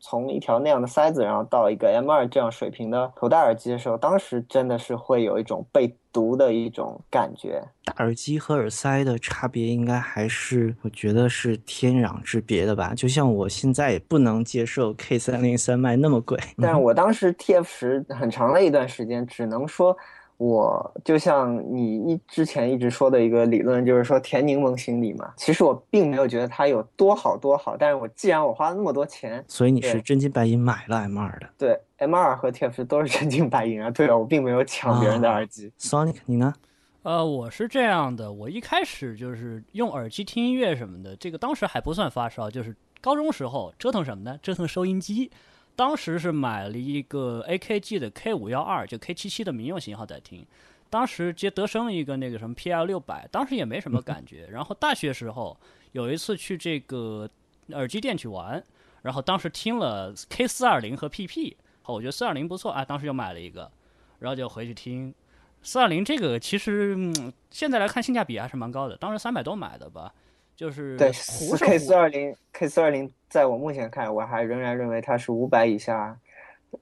从一条那样的塞子，然后到一个 M 二这样水平的头戴耳机的时候，当时真的是会有一种被毒的一种感觉。大耳机和耳塞的差别，应该还是我觉得是天壤之别的吧。就像我现在也不能接受 K 三零三卖那么贵，但是我当时 TF 十很长的一段时间，只能说。我就像你一之前一直说的一个理论，就是说甜柠檬心理嘛。其实我并没有觉得它有多好多好，但是我既然我花了那么多钱，所以你是真金白银买了 M 二的。对，M 二和 TF 都是真金白银啊。对了，我并没有抢别人的耳机。Sonic，你呢？呃，我是这样的，我一开始就是用耳机听音乐什么的，这个当时还不算发烧，就是高中时候折腾什么呢？折腾收音机。当时是买了一个 AKG 的 K 五幺二，就 K 七七的民用型号在听。当时接德生一个那个什么 PL 六百，当时也没什么感觉。然后大学时候有一次去这个耳机店去玩，然后当时听了 K 四二零和 PP，好，我觉得四二零不错啊，当时就买了一个，然后就回去听四二零这个，其实现在来看性价比还是蛮高的，当时三百多买的吧。就是对，K 四二零，K 四二零，在我目前看，我还仍然认为它是五百以下，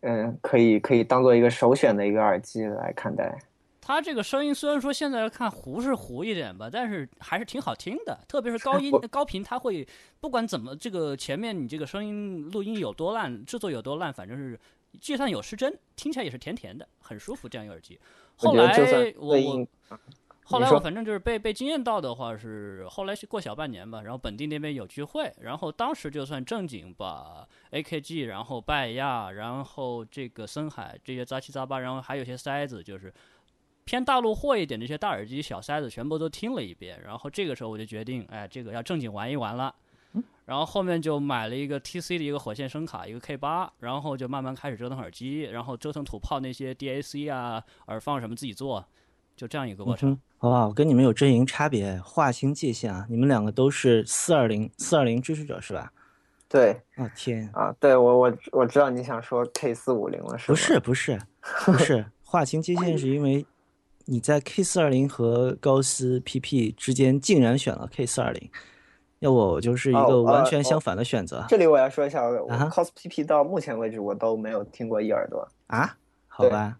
嗯，可以可以当做一个首选的一个耳机来看待。它这个声音虽然说现在看糊是糊一点吧，但是还是挺好听的。特别是高音高频，它会不管怎么这个前面你这个声音录音有多烂，制作有多烂，反正是就算有失真，听起来也是甜甜的，很舒服。这样一个耳机。后来我我 后来我反正就是被被惊艳到的话是后来是过小半年吧，然后本地那边有聚会，然后当时就算正经把 AKG，然后拜亚，然后这个森海这些杂七杂八，然后还有些塞子就是。偏大陆货一点，这些大耳机、小塞子全部都听了一遍，然后这个时候我就决定，哎，这个要正经玩一玩了。然后后面就买了一个 TC 的一个火线声卡，一个 K 八，然后就慢慢开始折腾耳机，然后折腾土炮那些 DAC 啊、耳放什么自己做，就这样一个过程。好吧，我跟你们有阵营差别，划清界限啊！你们两个都是四二零四二零支持者是吧？对。啊天啊！对我我我知道你想说 K 四五零了是不是不是不是，划清界限是因为。你在 K 四二零和高斯 PP 之间竟然选了 K 四二零，要我就是一个完全相反的选择。这里我要说一下，Cos PP 到目前为止我都没有听过一耳朵啊。好吧，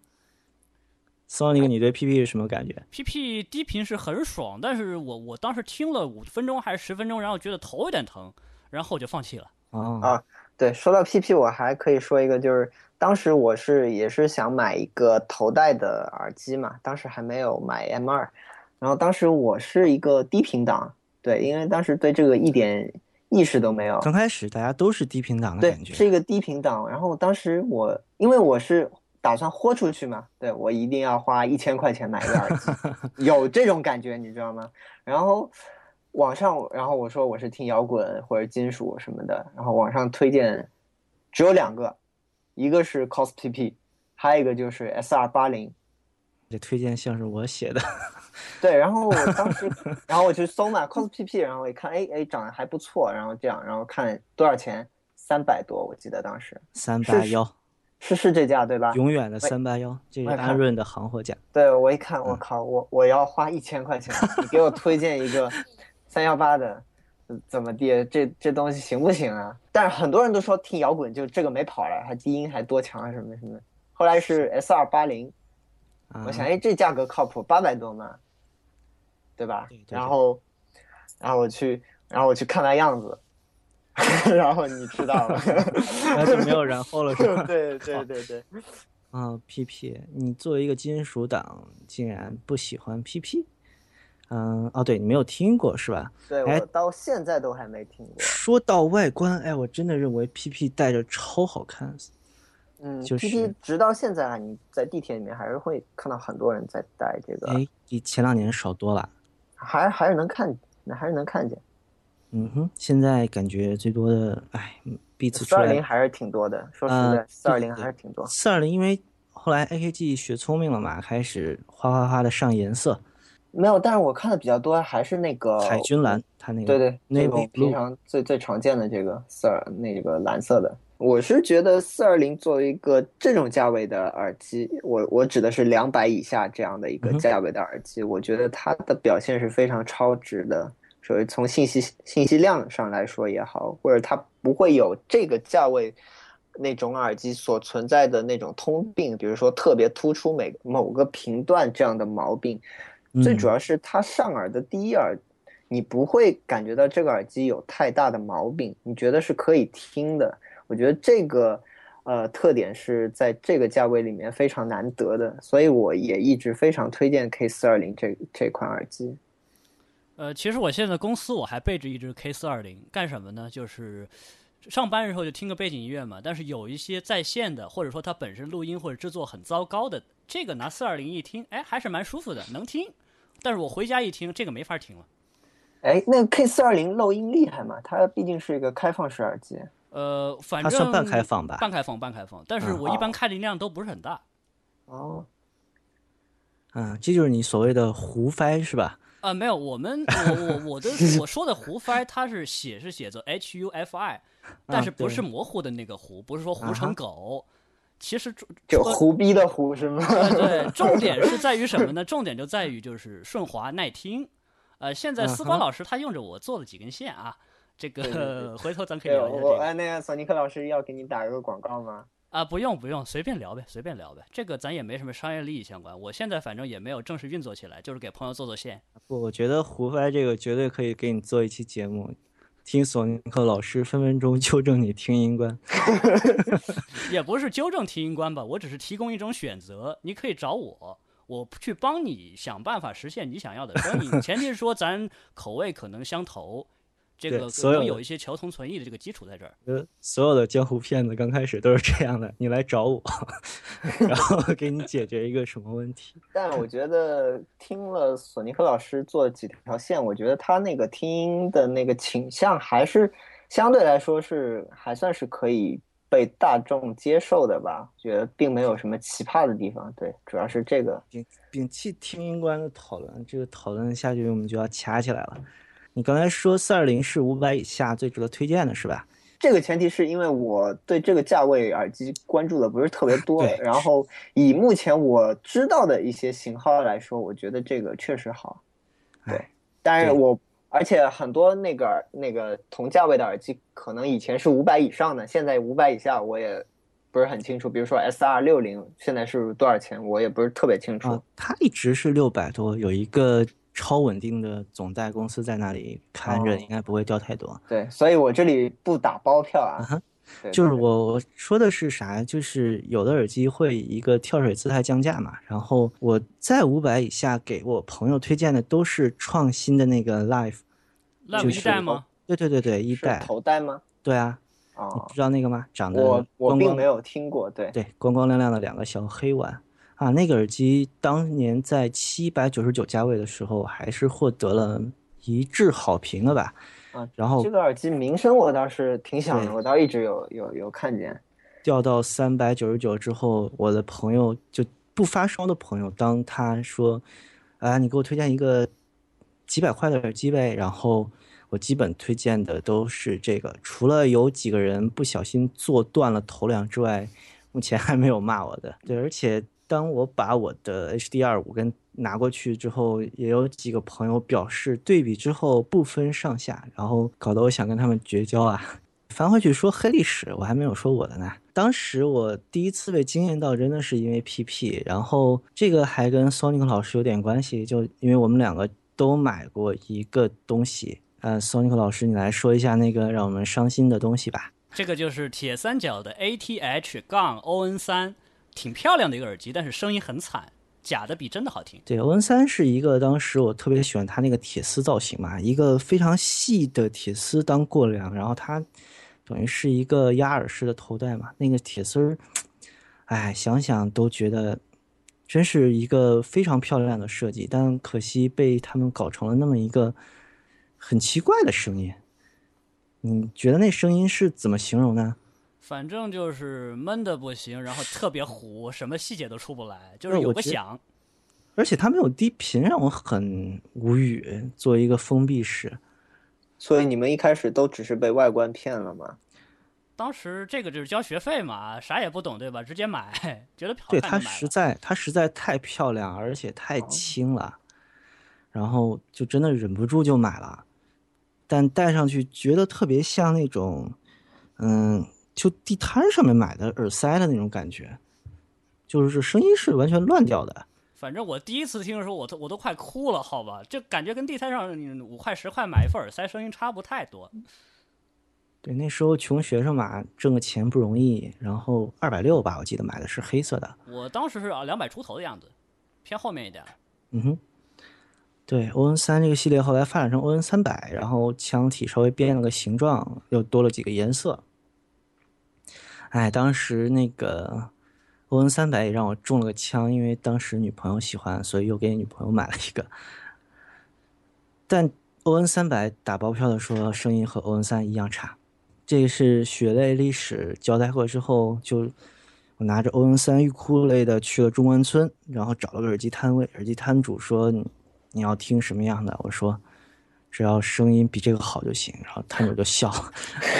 送那个你对 PP 是什么感觉？PP 低频是很爽，但是我我当时听了五分钟还是十分钟，然后觉得头有点疼，然后我就放弃了。啊，对，说到 PP，我还可以说一个就是。当时我是也是想买一个头戴的耳机嘛，当时还没有买 M 二，然后当时我是一个低频档，对，因为当时对这个一点意识都没有。刚开始大家都是低频档的感觉，是一个低频档。然后当时我因为我是打算豁出去嘛，对我一定要花一千块钱买个耳机，有这种感觉你知道吗？然后网上，然后我说我是听摇滚或者金属什么的，然后网上推荐只有两个。一个是 Cos PP，还有一个就是 SR 八零。这推荐像是我写的。对，然后我 当时，然后我去搜嘛 Cos PP，然后我一看，哎哎，长得还不错，然后这样，然后看多少钱，三百多，我记得当时。三八幺。是是这架对吧？永远的三八幺，这是安润的行货价。对，我一看，我靠，我我要花一千块钱，你给我推荐一个 三幺八的。怎么地？这这东西行不行啊？但是很多人都说听摇滚就这个没跑了，还低音还多强啊什么什么。后来是 S 二八零，我想哎这价格靠谱，八百多嘛，对吧？然后，然后我去，然后我去看他样子，然后你知道了，那就没有然后了，是吧？对对对对。啊，PP，你作为一个金属党，竟然不喜欢 PP？嗯哦，对你没有听过是吧？对，我到现在都还没听过。说到外观，哎，我真的认为 PP 戴着超好看。嗯，PP 直到现在啊，你在地铁里面还是会看到很多人在戴这个。哎，比前两年少多了。还还是能看，那还是能看见。嗯哼，现在感觉最多的，哎，B 四四二零还是挺多的。说实在，四二零还是挺多。四二零因为后来 AKG 学聪明了嘛，开始哗哗哗的上颜色。没有，但是我看的比较多还是那个海军蓝，它那个对对，那种平常最最常见的这个四二那个蓝色的。我是觉得四二零作为一个这种价位的耳机，我我指的是两百以下这样的一个价位的耳机，我觉得它的表现是非常超值的。所以从信息信息量上来说也好，或者它不会有这个价位那种耳机所存在的那种通病，比如说特别突出每某个频段这样的毛病。最主要是它上耳的第一耳，你不会感觉到这个耳机有太大的毛病，你觉得是可以听的。我觉得这个，呃，特点是在这个价位里面非常难得的，所以我也一直非常推荐 K 四二零这这款耳机。呃，其实我现在公司我还备着一支 K 四二零，干什么呢？就是上班的时候就听个背景音乐嘛。但是有一些在线的，或者说它本身录音或者制作很糟糕的。这个拿四二零一听，哎，还是蛮舒服的，能听。但是我回家一听，这个没法听了。哎，那个 K 四二零漏音厉害吗？它毕竟是一个开放式耳机。呃，反正它算半开放吧。半开放，半开放。但是我一般开的音量都不是很大。哦。嗯，这就是你所谓的胡翻是吧？啊，没有，我们我我我的 我说的胡翻，它是写是写作 H U F I，但是不是模糊的那个胡，不是说糊成狗。其实就胡逼的胡是吗？对，重点是在于什么呢？重点就在于就是顺滑耐听。呃，现在思光老师他用着我做了几根线啊，这个 回头咱可以聊一下这个。哎，那个索尼克老师要给你打一个广告吗？啊，不用不用，随便聊呗，随便聊呗。这个咱也没什么商业利益相关。我现在反正也没有正式运作起来，就是给朋友做做线。不，我觉得胡掰这个绝对可以给你做一期节目，听索尼克老师分分钟纠正你听音观。也不是纠正听音观吧，我只是提供一种选择，你可以找我，我去帮你想办法实现你想要的声音。前提是说咱口味可能相投。这个所有有一些求同存异的这个基础在这儿。呃，所有的江湖骗子刚开始都是这样的，你来找我，然后给你解决一个什么问题。但我觉得听了索尼克老师做几条线，我觉得他那个听音的那个倾向还是相对来说是还算是可以被大众接受的吧。觉得并没有什么奇葩的地方。对，主要是这个。摒摒弃听音观的讨论，这个讨论下去我们就要掐起来了。你刚才说四二零是五百以下最值得推荐的是吧？这个前提是因为我对这个价位耳机关注的不是特别多，然后以目前我知道的一些型号来说，我觉得这个确实好。对，但是我而且很多那个那个同价位的耳机，可能以前是五百以上的，现在五百以下我也不是很清楚。比如说 S 二六零现在是多少钱，我也不是特别清楚。它一直是六百多，有一个。超稳定的总代公司在那里看着，应该不会掉太多。对，所以我这里不打包票啊。就是我我说的是啥？就是有的耳机会一个跳水姿态降价嘛。然后我在五百以下给我朋友推荐的都是创新的那个 Life。Life 一代吗？对对对对，一代。头戴吗？对啊。哦你不知道那个吗？长得我我并没有听过。对对，光光亮亮的两个小黑碗。啊，那个耳机当年在七百九十九价位的时候，还是获得了一致好评的吧？啊，然后这个耳机名声我倒是挺响的，我倒一直有有有看见。掉到三百九十九之后，我的朋友就不发烧的朋友，当他说：“啊，你给我推荐一个几百块的耳机呗。”然后我基本推荐的都是这个，除了有几个人不小心做断了头梁之外，目前还没有骂我的。对，而且。当我把我的 HDR 五跟拿过去之后，也有几个朋友表示对比之后不分上下，然后搞得我想跟他们绝交啊！翻回去说黑历史，我还没有说我的呢。当时我第一次被惊艳到，真的是因为 PP，然后这个还跟 Sonic 老师有点关系，就因为我们两个都买过一个东西。呃，Sonic 老师，你来说一下那个让我们伤心的东西吧。这个就是铁三角的 ATH 杠 ON 三。挺漂亮的一个耳机，但是声音很惨，假的比真的好听。对，N 三是一个当时我特别喜欢它那个铁丝造型嘛，一个非常细的铁丝当过梁，然后它等于是一个压耳式的头戴嘛，那个铁丝儿，哎，想想都觉得真是一个非常漂亮的设计，但可惜被他们搞成了那么一个很奇怪的声音。你觉得那声音是怎么形容呢？反正就是闷的不行，然后特别糊，什么细节都出不来，就是有个响。而且它没有低频，让我很无语。作为一个封闭式，所以你们一开始都只是被外观骗了吗？当时这个就是交学费嘛，啥也不懂，对吧？直接买，觉得漂亮。对它实在，它实在太漂亮，而且太轻了，然后就真的忍不住就买了。但戴上去觉得特别像那种，嗯。就地摊上面买的耳塞的那种感觉，就是声音是完全乱掉的。反正我第一次听的时候，我都我都快哭了，好吧？就感觉跟地摊上五块十块买一副耳塞声音差不太多。对，那时候穷学生嘛，挣个钱不容易。然后二百六吧，我记得买的是黑色的。我当时是啊两百出头的样子，偏后面一点。嗯哼，对，ON 三这个系列后来发展成 ON 三百，然后腔体稍微变了个形状，又多了几个颜色。哎，当时那个欧恩三百也让我中了个枪，因为当时女朋友喜欢，所以又给女朋友买了一个。但欧恩三百打包票的说声音和欧恩三一样差，这个是血泪历史交代过之后，就我拿着欧恩三欲哭无泪的去了中关村，然后找了个耳机摊位，耳机摊主说你你要听什么样的？我说只要声音比这个好就行，然后摊主就笑了。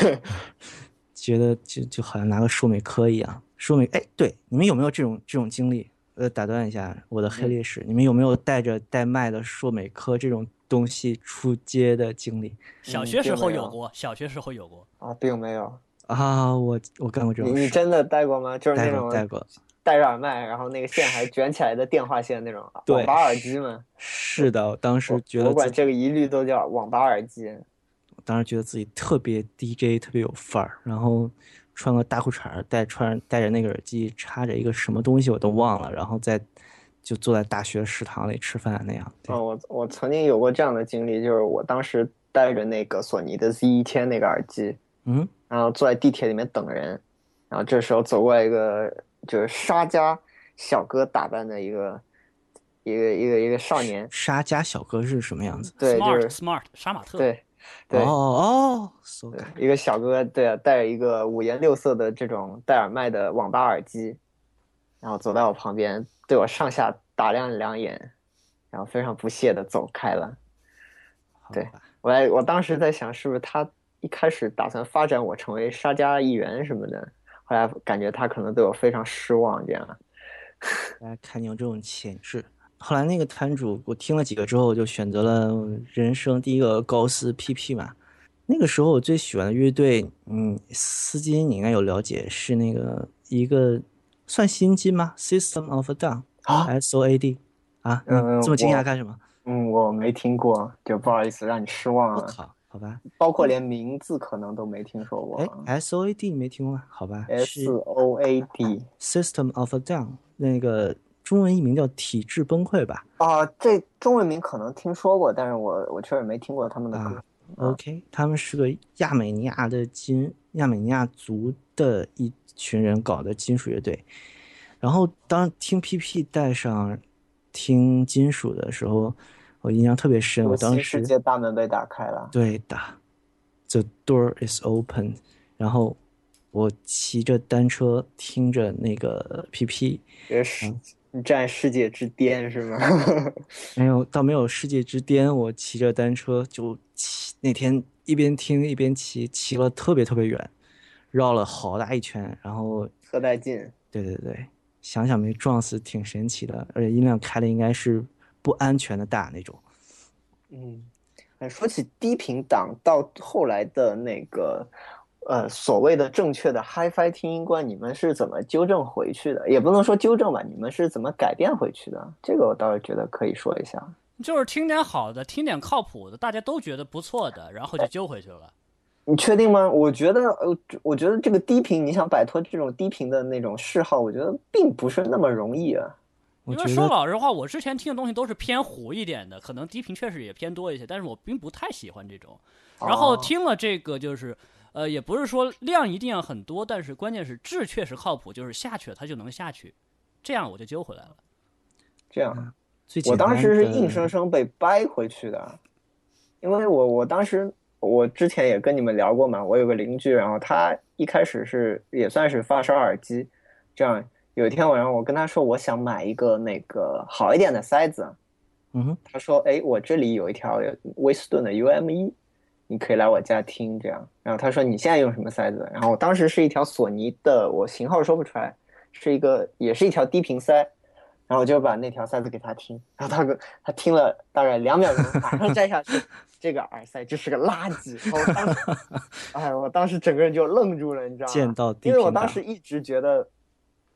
觉得就就好像拿个硕美科一样，硕美哎，对，你们有没有这种这种经历？呃，打断一下我的黑历史，你们有没有带着带麦的硕美科这种东西出街的经历？小学时候有过，小学时候有过啊，并没有啊，我我干过这种事，你真的戴过吗？就是那种过戴过，戴着耳麦，然后那个线还卷起来的电话线那种对网吧耳机吗。是的，我当时觉得我管这个一律都叫网吧耳机。当时觉得自己特别 DJ，特别有范儿，然后穿个大裤衩儿，戴穿戴着那个耳机，插着一个什么东西我都忘了，然后再就坐在大学食堂里吃饭那样。对哦，我我曾经有过这样的经历，就是我当时戴着那个索尼的 Z 一千那个耳机，嗯，然后坐在地铁里面等人，然后这时候走过来一个就是沙家小哥打扮的一个一个一个一个少年，沙家小哥是什么样子？对，就是 smart 杀马特，对对哦一个小哥对啊，戴着一个五颜六色的这种戴耳麦的网吧耳机，然后走到我旁边，对我上下打量两眼，然后非常不屑的走开了。对我还我当时在想，是不是他一开始打算发展我成为沙家一员什么的，后来感觉他可能对我非常失望，这样。大家看你有这种潜质。后来那个摊主，我听了几个之后，我就选择了人生第一个高斯 PP 嘛。那个时候我最喜欢的乐队，嗯，丝巾你应该有了解，是那个一个算新金吗？System of a Down 啊 S O A D 啊，你嗯这么惊讶干什么？嗯，我没听过，就不好意思让你失望了，我靠，好吧，包括连名字可能都没听说过哎过。，S O A D 你没听过吗？好吧，，S O A D System of a Down，那个中文译名叫体制崩溃吧？啊，这中文名可能听说过，但是我我确实没听过他们的歌啊。OK，他们是个亚美尼亚的金亚美尼亚族的一群人搞的金属乐队。然后当听 PP 带上听金属的时候，我印象特别深。我当时世时界大门被打开了，对的，The door is open。然后我骑着单车听着那个 PP，也是嗯你站世界之巅是吗？没有，倒没有世界之巅。我骑着单车就骑，那天一边听一边骑，骑了特别特别远，绕了好大一圈。然后，特带劲。对对对，想想没撞死，挺神奇的。而且音量开的应该是不安全的大那种。嗯，哎说起低频档，到后来的那个呃所谓的正确的 HiFi 听音观，你们是怎么纠正回去的？也不能说纠正吧，你们是怎么改变回去的？这个我倒是觉得可以说一下。就是听点好的，听点靠谱的，大家都觉得不错的，然后就揪回去了。你确定吗？我觉得，呃，我觉得这个低频，你想摆脱这种低频的那种嗜好，我觉得并不是那么容易啊。因为说老实话，我之前听的东西都是偏糊一点的，可能低频确实也偏多一些，但是我并不太喜欢这种。然后哦听了这个，就是呃，也不是说量一定要很多，但是关键是质确实靠谱，就是下去了它就能下去，这样我就揪回来了。这样，我当时是硬生生被掰回去的，因为我我当时我之前也跟你们聊过嘛，我有个邻居，然后他一开始是也算是发烧耳机，这样有一天晚上我跟他说我想买一个那个好一点的塞子，嗯哼，他说哎我这里有一条威斯顿的 UM 一，你可以来我家听这样，然后他说你现在用什么塞子？然后我当时是一条索尼的，我型号说不出来，是一个也是一条低频塞。然后我就把那条塞子给他听，然后他给他听了大概两秒钟，马上摘下去，这个耳塞就是个垃圾。我当时，哎，我当时整个人就愣住了，你知道吗？见到低因为我当时一直觉得，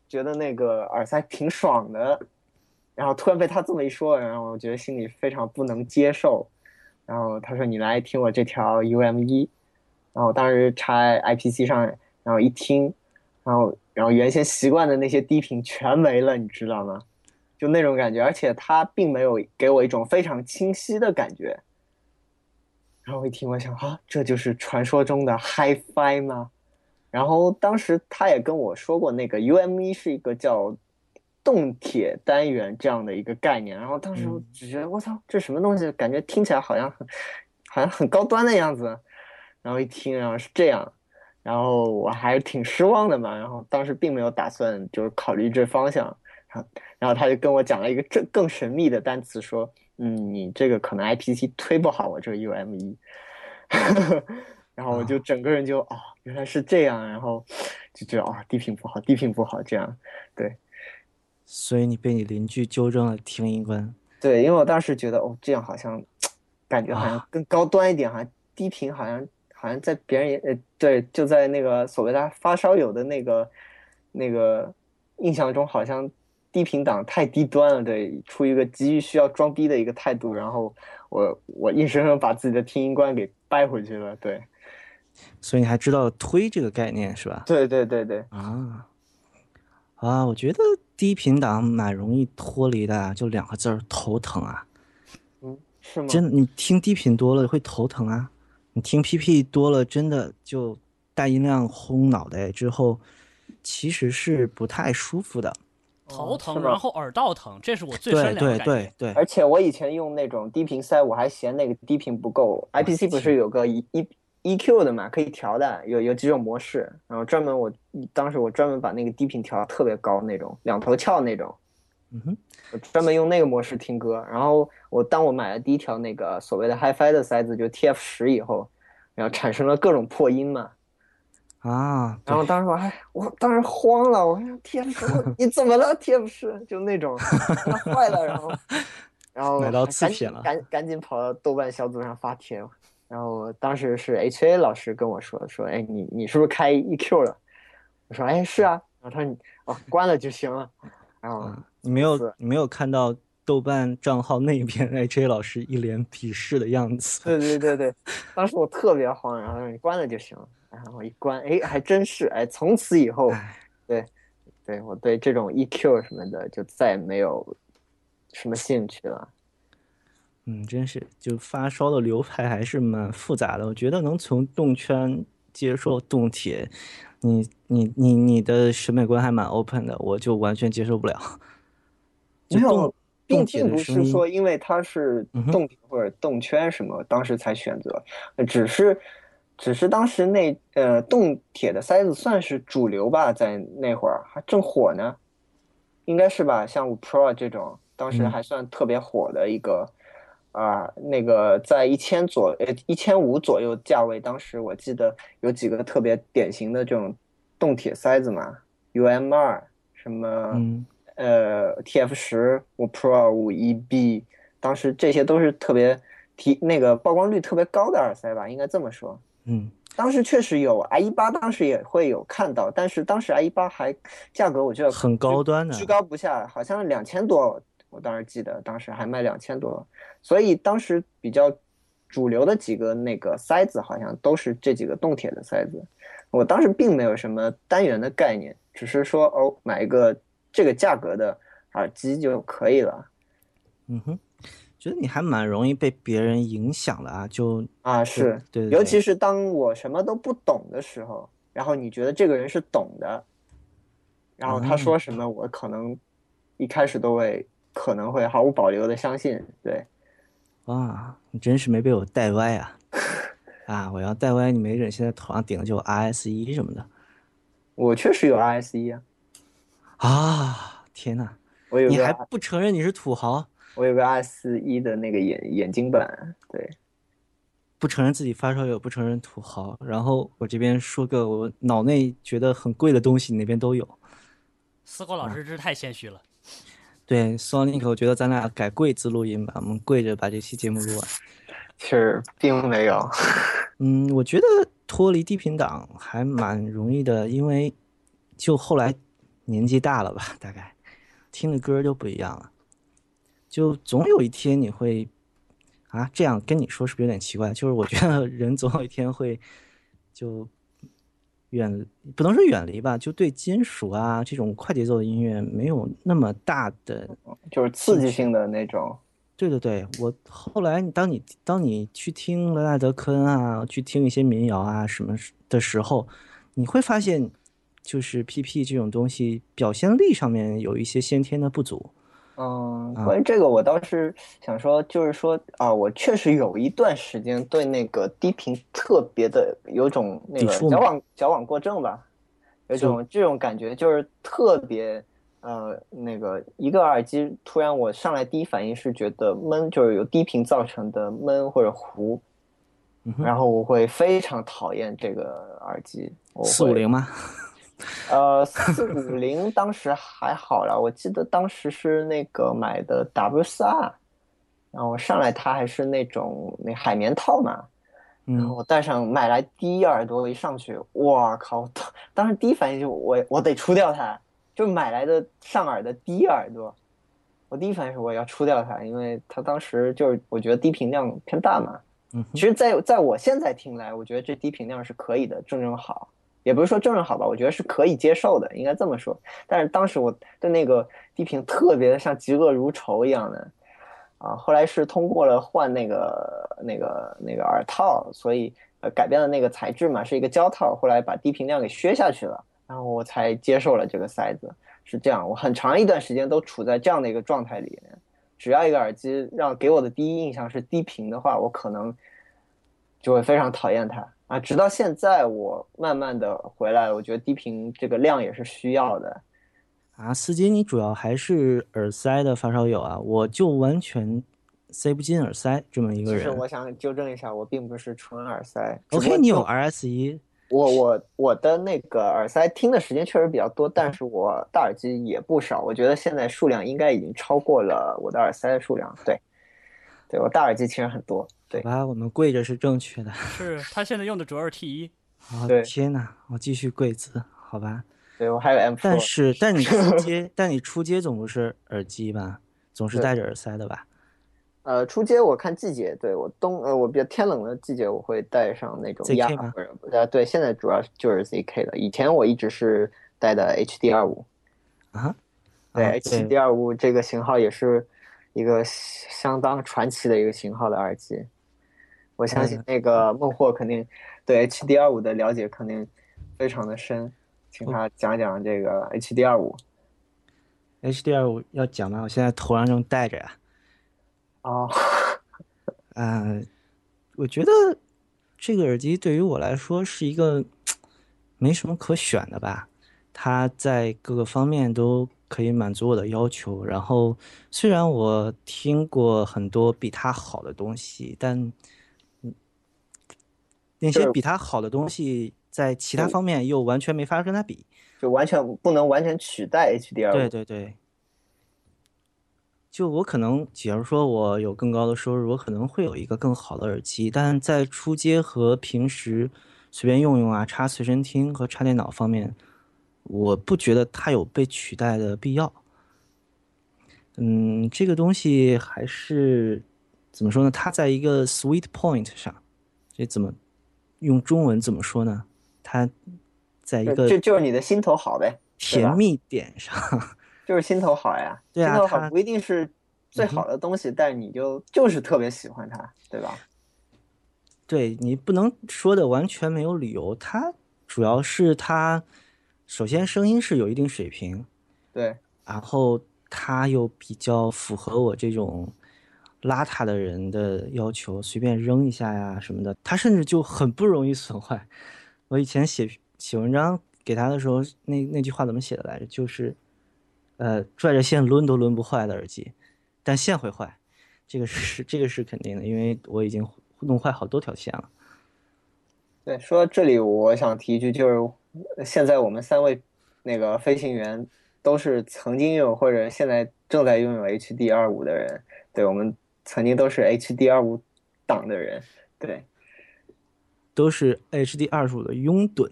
觉得那个耳塞挺爽的，然后突然被他这么一说，然后我觉得心里非常不能接受。然后他说：“你来听我这条 UM 一。”然后当时插 IPC 上，然后一听，然后然后原先习惯的那些低频全没了，你知道吗？就那种感觉，而且它并没有给我一种非常清晰的感觉。然后我一听，我想啊，这就是传说中的 HiFi 吗？然后当时他也跟我说过，那个 UME 是一个叫动铁单元这样的一个概念。然后当时我只觉得，我操，这什么东西？感觉听起来好像很，好像很高端的样子。然后一听，然后是这样，然后我还是挺失望的嘛。然后当时并没有打算就是考虑这方向。然后，然后他就跟我讲了一个这更神秘的单词，说，嗯，你这个可能 IPC 推不好我这个 UME。然后我就整个人就哦，原来是这样，然后就觉得哦、低频不好，低频不好，这样，对所以你被你邻居纠正了听音观。对，因为我当时觉得哦，这样好像 感觉好像啊更高端一点，好像低频好像好好像在别人也呃对，就在那个所谓的发烧友的那个那个印象中，好像低频档太低端了，对，出于一个急于需要装逼的一个态度，然后我我硬生生把自己的听音观给掰回去了，对，所以你还知道推这个概念是吧？对对对对，啊啊，我觉得低频档蛮容易脱离的啊，就两个字儿头疼啊。嗯，是吗？真的，你听低频多了会头疼啊。你听 PP 多了，真的就大音量轰脑袋之后，其实是不太舒服的。头疼，然后耳道疼，这是我最对深两个感觉。对对对，而且我以前用那种低频塞，我还嫌那个低频不够。IPC 不是有个 E E EQ 的嘛，可以调的，有有几种模式。然后专门我当时我专门把那个低频调得特别高那种，两头翘那种。嗯哼，我专门用那个模式听歌。然后我当我买了第一条那个所谓的 HiFi 的塞子，就 TF 十以后，然后产生了各种破音嘛。啊，然后当时我还我当时慌了，我说 TF 十你怎么了？TF 十就那种坏了，然后 然后买到次品了赶赶紧跑到豆瓣小组上发帖。然后当时是 HA 老师跟我说说，哎，你你是不是开 EQ 了？我说，哎，是啊。然后他说你哦，关了就行了。然后你没有你没有看到豆瓣账号那边 HA 老师一脸鄙视的样子。对对对对，当时我特别慌，然后他说你关了就行了。然后我一关，哎，还真是，哎，从此以后，对，对我对这种 EQ 什么的就再也没有什么兴趣了。嗯，真是，就发烧的流派还是蛮复杂的。我觉得能从动圈接受动铁，你你你你的审美观还蛮 open 的，我就完全接受不了。就没有动并动铁并不是说因为它是动铁或者动圈什么，当时才选择，呃只是只是当时那呃动铁的塞子算是主流吧，在那会儿还正火呢，应该是吧？像五 Pro 这种，当时嗯还算特别火的一个。啊，那个在一千左呃一千五左右价位，当时我记得有几个特别典型的这种动铁塞子嘛，UM 二什么，嗯呃，TF 十、五 Pro、五一 B，当时这些都是特别提那个曝光率特别高的耳塞吧，应该这么说。嗯当时确实有 i 一八，当时也会有看到，但是当时 i 一八还价格我觉得很高端的居高不下，好像两千多，我当时记得当时还卖两千多，所以当时比较主流的几个那个塞子好像都是这几个动铁的塞子。我当时并没有什么单元的概念，只是说哦买一个这个价格的耳机就可以了嗯哼，觉得你还蛮容易被别人影响的啊，就啊。是，对尤其是当我什么都不懂的时候，然后你觉得这个人是懂的，然后他说什么，我可能一开始都会可能会毫无保留的相信，对。哇，你真是没被我带歪啊！啊，我要带歪，你没准现在头上顶的就 RS 一什么的我确实有 RSE 啊，啊！天呐，你我有个还不承认你是土豪，我有个 RSE 的那个眼眼睛版，对，不承认自己发烧友，不承认土豪，然后我这边说个我脑内觉得很贵的东西，你那边都有。思国老师真是太谦虚了。对，Sonic，我觉得咱俩改跪姿录音吧，我们跪着把这期节目录完。其实并没有。嗯，我觉得脱离低频档还蛮容易的，因为就后来年纪大了吧，大概听的歌就不一样了，就总有一天你会啊，这样跟你说是不是有点奇怪？就是我觉得人总有一天会就远，不能说远离吧，就对金属啊这种快节奏的音乐没有那么大的就是刺激性的那种。对对对，我后来当你当你去听莱纳德·科恩啊，去听一些民谣啊什么的时候，你会发现，就是 PP 这种东西表现力上面有一些先天的不足。嗯，啊关于这个，我倒是想说，就是说啊，我确实有一段时间对那个低频特别的有种那个矫枉矫枉过正吧，有种这种感觉，就是特别呃那个一个耳机突然我上来第一反应是觉得闷，就是有低频造成的闷或者糊，嗯，然后我会非常讨厌这个耳机。四五零吗？呃，四五零 当时还好啦，我记得当时是那个买的 W 四 R，然后上来它还是那种那海绵套嘛，然后，我戴上买来第一耳朵一上去，哇靠！当 当时第一反应就我我得出掉它，就买来的上耳的第一耳朵，我第一反应是我要出掉它，因为它当时就是我觉得低频量偏大嘛。嗯其实在，在我现在听来，我觉得这低频量是可以的，正正好，也不是说正正好吧，我觉得是可以接受的，应该这么说。但是当时我对那个低频特别的像嫉恶如仇一样的，啊，后来是通过了换那个那个那个耳套，所以呃改变了那个材质嘛，是一个胶套，后来把低频量给削下去了，然后我才接受了这个塞子，是这样。我很长一段时间都处在这样的一个状态里面，只要一个耳机让给我的第一印象是低频的话，我可能就会非常讨厌它啊。直到现在，我慢慢的回来了，我觉得低频这个量也是需要的。啊，司机，你主要还是耳塞的发烧友啊，我就完全塞不进耳塞这么一个人。其实我想纠正一下，我并不是纯耳塞。OK，你有 RS 一，我我我的那个耳塞听的时间确实比较多，但是我大耳机也不少。我觉得现在数量应该已经超过了我的耳塞的数量。对，对我大耳机其实很多。对好，吧，我们跪着是正确的。是他现在用的主要是 T 一，啊，对天哪，我继续跪姿，好吧。对我还有 M 但。是，但你出街，但你出街总不是耳机吧？总是对戴着耳塞的吧？呃，出街我看季节，对我冬呃我比较天冷的季节，我会带上那种 ZK 压吗呃对，现在主要就是 ZK 了。以前我一直是带的 HD 二五，啊？对啊 HD 二五这个型号也是一个相当传奇的一个型号的耳机。我相信嗯那个孟获肯定对 HD 二五的了解肯定非常的深，请他讲讲这个 HD 二五。HDR 五要讲吗？我现在头上正戴着呀。哦，嗯，我觉得这个耳机对于我来说是一个没什么可选的吧。它在各个方面都可以满足我的要求。然后，虽然我听过很多比它好的东西，但嗯那些比它好的东西在其他方面又完全没法跟它比。就完全不能完全取代 HDR 对。对对，就我可能，假如说我有更高的收入，我可能会有一个更好的耳机，但在出街和平时随便用用啊，插随身听和插电脑方面，我不觉得它有被取代的必要。嗯，这个东西还是怎么说呢？它在一个 sweet point 上，这怎么用中文怎么说呢？它在一个就就就是你的心头好呗，甜蜜点上。就是心头好呀。对啊它心头好不一定是最好的东西，但是你就就是特别喜欢它，对吧？对你不能说的完全没有理由，它主要是它首先声音是有一定水平，对，然后它又比较符合我这种邋遢的人的要求，随便扔一下呀什么的，它甚至就很不容易损坏。我以前写写文章给他的时候，那那句话怎么写的来着？就是，呃，拽着线抡都抡不坏的耳机，但线会坏，这个是这个是肯定的，因为我已经弄坏好多条线了。对，说到这里，我想提一句，就是现在我们三位那个飞行员都是曾经拥有或者现在正在拥有 HD 二五的人，对我们曾经都是 HD 二五党的人，对都是 HD 二十五的拥趸。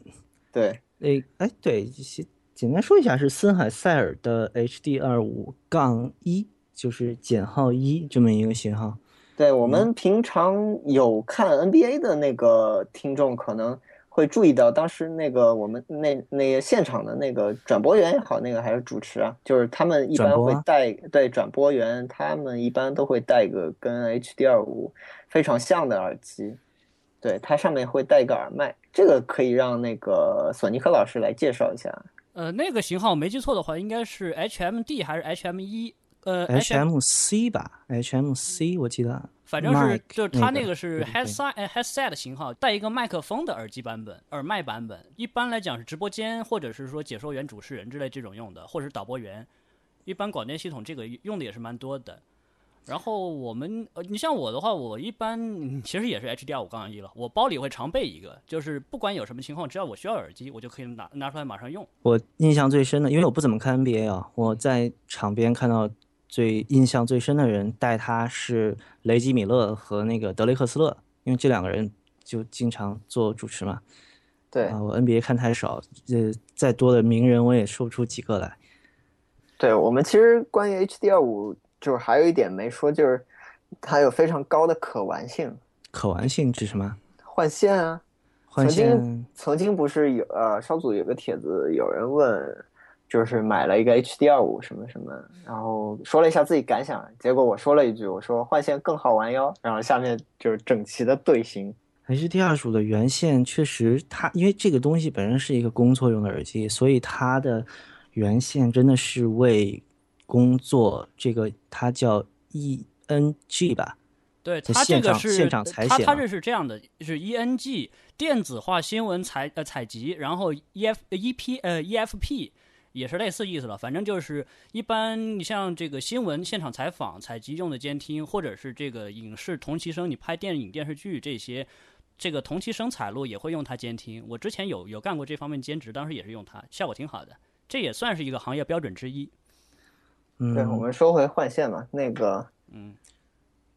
对哎，哎，对，先简单说一下，是森海塞尔的 HD 二五杠一，就是减号一这么一个型号。对，我们平常有看 NBA 的那个听众可能会注意到，当时那个我们那那个现场的那个转播员也好，那个还是主持啊，就是他们一般转播啊会带，对转播员，他们一般都会带一个跟 HD 二五非常像的耳机，对，它上面会带一个耳麦，这个可以让那个索尼克老师来介绍一下。呃，那个型号没记错的话，应该是 HMD 还是 HM 一？呃，HM HMC 吧，HMC 我记得，反正是就是它那个是 headset 呃 headset 型号，带一个麦克风的耳机版本、耳麦版本。一般来讲是直播间或者是说解说员、主持人之类这种用的，或者是导播员。一般广电系统这个用的也是蛮多的。然后我们呃，你像我的话，我一般嗯其实也是 HDR 五杠一了，我包里会常备一个，就是不管有什么情况，只要我需要耳机，我就可以拿拿出来马上用。我印象最深的，因为我不怎么看 NBA 啊，我在场边看到最印象最深的人带他是雷吉米勒和那个德雷克斯勒，因为这两个人就经常做主持嘛。对啊，我 NBA 看太少，呃，再多的名人我也说不出几个来。对，我们其实关于 HDR 五就是还有一点没说，就是它有非常高的可玩性，可玩性指什么？换线啊。换曾经线曾经不是有呃，稍组有个帖子，有人问，就是买了一个 H D 二五什么什么，然后说了一下自己感想，结果我说了一句，我说换线更好玩哟，然后下面就是整齐的队形。H D 二五的原线确实它，因为这个东西本身是一个工作用的耳机，所以它的原线真的是为工作，这个它叫 ENG 吧？对它这个是现场采写嘛它它这是这样的，是 ENG 电子化新闻采呃采集，然后 EF EP 呃 EFP 也是类似意思了。反正就是一般你像这个新闻现场采访采集用的监听，或者是这个影视同期声，你拍电影电视剧这些。这个同期声采录也会用它监听，我之前有有干过这方面兼职，当时也是用它，效果挺好的，这也算是一个行业标准之一。嗯，对，我们说回换线嘛，那个嗯，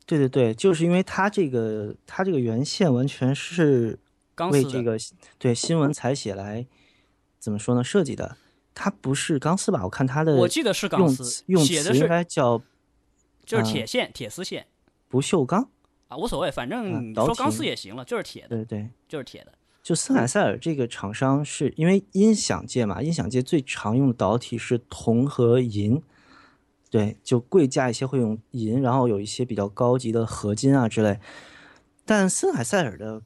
对对对，就是因为它这个它这个原线完全是为这个对新闻采写来怎么说呢设计的，它不是钢丝吧？我看它的我记得是钢丝用词，应写的是该叫就是嗯铁线、铁丝线不锈钢。啊，无所谓，反正你说钢丝也行了，就是铁的，对对，就是铁的。就森海塞尔这个厂商是因为音响界嘛，音响界最常用的导体是铜和银，对，就贵价一些会用银，然后有一些比较高级的合金啊之类。但森海塞尔的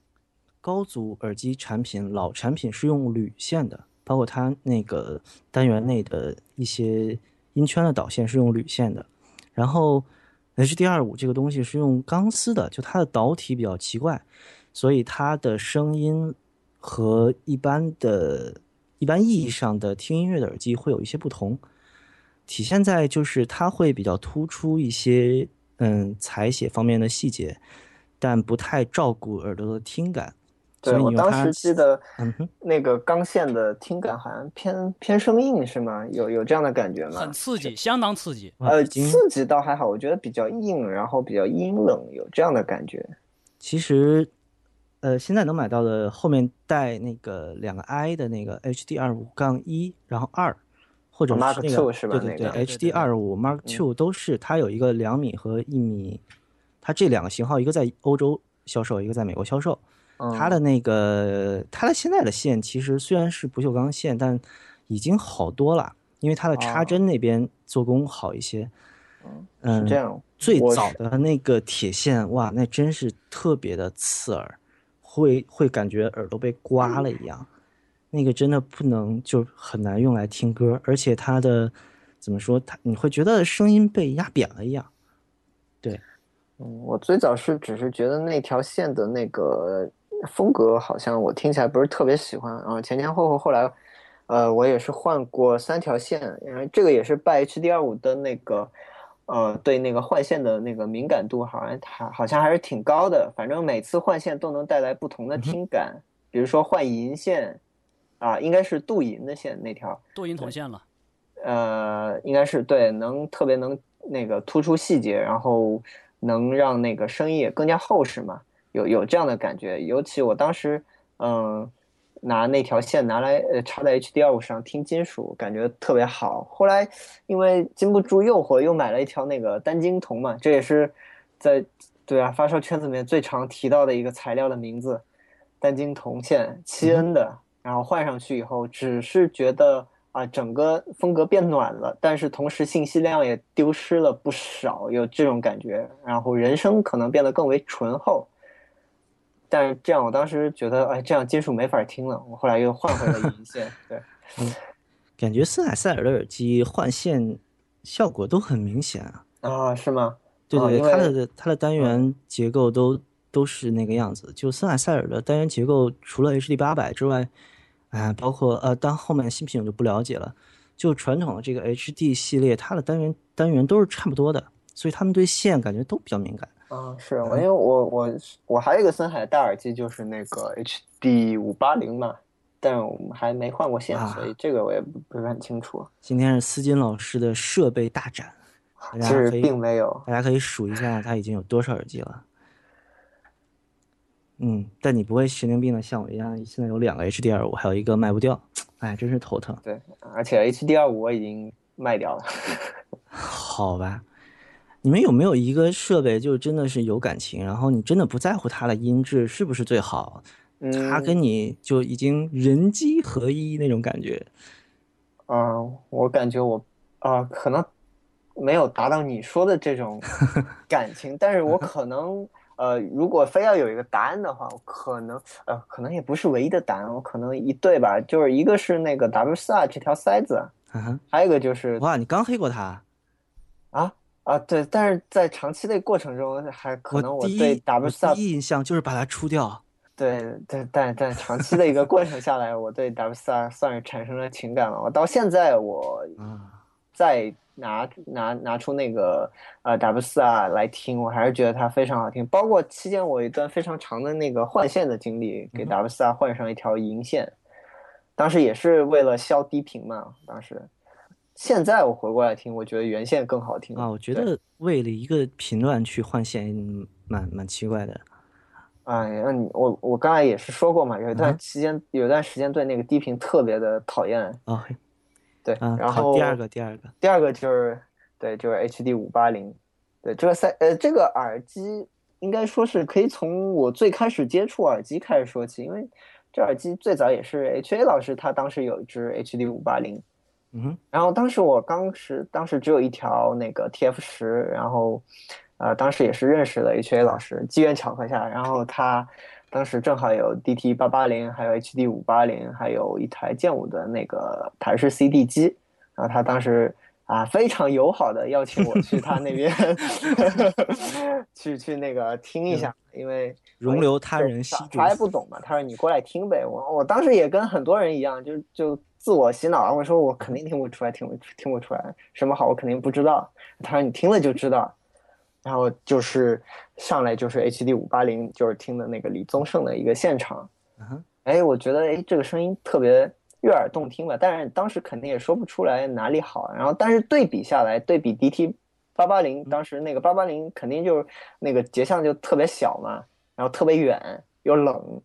高阻耳机产品，老产品是用铝线的，包括它那个单元内的一些音圈的导线是用铝线的，然后 HDR 五这个东西是用钢丝的，就它的导体比较奇怪，所以它的声音和一般的、一般意义上的听音乐的耳机会有一些不同，体现在就是它会比较突出一些嗯采写方面的细节，但不太照顾耳朵的听感。对所以你用它我当时记得那个钢线的听感好像偏偏生硬是吗？有有这样的感觉吗？很刺激，相当刺激。呃，刺激倒还好，我觉得比较硬，然后比较阴冷，有这样的感觉。其实，呃，现在能买到的后面带那个两个 i 的那个 HDR 五杠一，然后二，或者是 Mark 那 II 个是吧对对那个对对对，HDR 五 Mark Two 都是它有一个两米和一米，它这两个型号一个在欧洲销售，一个在美国销售。嗯，它的那个它的现在的线其实虽然是不锈钢线，但已经好多了，因为它的插哦针那边做工好一些。是嗯，这样。最早的那个铁线，哇，那真是特别的刺耳，会会感觉耳朵被刮了一样。那个真的不能，就很难用来听歌，而且它的怎么说，它你会觉得声音被压扁了一样。嗯，我最早是只是觉得那条线的那个风格好像我听起来不是特别喜欢，啊前前后后后来，呃，我也是换过三条线，因为这个也是拜 HDR 五的那个，呃，对那个换线的那个敏感度好像它好像还是挺高的，反正每次换线都能带来不同的听感，比如说换银线，啊，应该是镀银的线那条，镀银铜线了，呃，应该是对，能特别能那个突出细节，然后能让那个声音也更加厚实嘛，有有这样的感觉。尤其我当时，嗯、拿那条线拿来呃插在 HDR 五上听金属，感觉特别好。后来因为经不住诱惑，又买了一条那个单晶铜嘛，这也是在对啊发烧圈子里面最常提到的一个材料的名字，单晶铜线七 N 的，然后换上去以后，只是觉得啊，整个风格变暖了，但是同时信息量也丢失了不少，有这种感觉。然后人声可能变得更为醇厚，但是这样我当时觉得，哎，这样金属没法听了。我后来又换回了银线，对，感觉森海塞尔的耳机换线效果都很明显啊。啊，是吗？对对对，它的它的单元结构都都是那个样子。就森海塞尔的单元结构，除了 HD 八百之外，啊，包括呃，当后面的新品我就不了解了。就传统的这个 HD 系列，它的单元单元都是差不多的，所以他们对线感觉都比较敏感。啊，是我因为我我我还有一个森海大耳机，就是那个 HD 五八零嘛，但我们还没换过线，啊所以这个我也不不是很清楚。今天是思金老师的设备大展，大其实家可以并没有，大家可以数一下他已经有多少耳机了。嗯，但你不会神经病的像我一样，现在有两个 HD 二五，还有一个卖不掉，哎，真是头疼。对，而且 HD 二五我已经卖掉了。好吧，你们有没有一个设备，就真的是有感情，然后你真的不在乎它的音质是不是最好，它嗯，跟你就已经人机合一那种感觉。嗯，我感觉我啊、可能没有达到你说的这种 感情，但是我可能呃，如果非要有一个答案的话，我可能呃，可能也不是唯一的答案，我可能一对吧，就是一个是那个 W 四 R 这条塞子，还有一个就是哇，你刚黑过它，啊啊对，但是在长期的过程中，还可能我对 W 我四 R 第一印象就是把它出掉。对对，但但长期的一个过程下来，我对 W 四 R 算是产生了情感了。我到现在我啊，再拿拿拿出那个呃 W 四 R 来听，我还是觉得它非常好听。包括期间我有一段非常长的那个换线的经历，给 W 四 R 换上一条银线，当时也是为了消低频嘛。当时，现在我回过来听，我觉得原线更好听啊，我觉得为了一个频段去换线，嗯蛮蛮奇怪的。哎，那你我我刚才也是说过嘛，有一段期间，有一段时间对那个低频特别的讨厌。啊，对，啊，然后，第二个，第二个，第二个就是对，就是 HD 五八零，对这个三呃这个耳机应该说是可以从我最开始接触耳机开始说起，因为这耳机最早也是 HA 老师他当时有一只 HD 五八零，嗯哼，然后当时我刚时当时只有一条那个 TF 十，然后呃当时也是认识了 HA 老师，机缘巧合下，然后他当时正好有 DT 八八零，还有 HD 五八零，还有一台剑舞的那个台式 CD 机，然后他当时啊非常友好的邀请我去他那边 去去那个听一下，因为容留他人吸毒他还不。懂嘛，他说你过来听呗。我我当时也跟很多人一样，就就自我洗脑，我说我肯定听不出来，听不听不出来什么好，我肯定不知道。他说你听了就知道。然后就是上来就是 HD 五八零，就是听的那个李宗盛的一个现场。哎，我觉得哎这个声音特别悦耳动听吧，但是当时肯定也说不出来哪里好。然后但是对比下来，对比 DT 八八零，当时那个八八零肯定就是那个节像就特别小嘛，然后特别远又冷，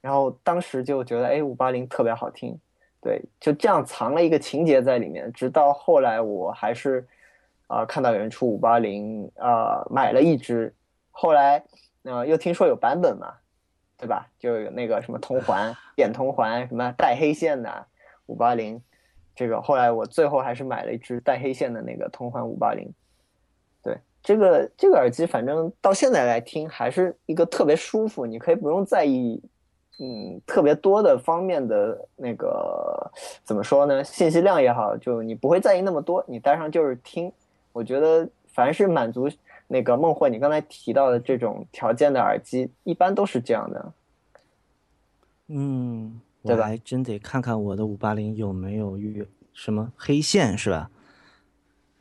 然后当时就觉得哎五八零特别好听，对，就这样藏了一个情节在里面。直到后来我还是啊、看到有人出五八零啊买了一只，后来呃又听说有版本嘛，对吧？就有那个什么铜环、点铜环，什么带黑线的五八零，这个后来我最后还是买了一只带黑线的那个铜环五八零。对，这个这个耳机，反正到现在来听还是一个特别舒服，你可以不用在意，嗯，特别多的方面的那个怎么说呢？信息量也好，就你不会在意那么多，你戴上就是听。我觉得凡是满足那个孟获你刚才提到的这种条件的耳机，一般都是这样的。嗯，我对吧还真得看看我的五八零有没有遇什么黑线，是吧？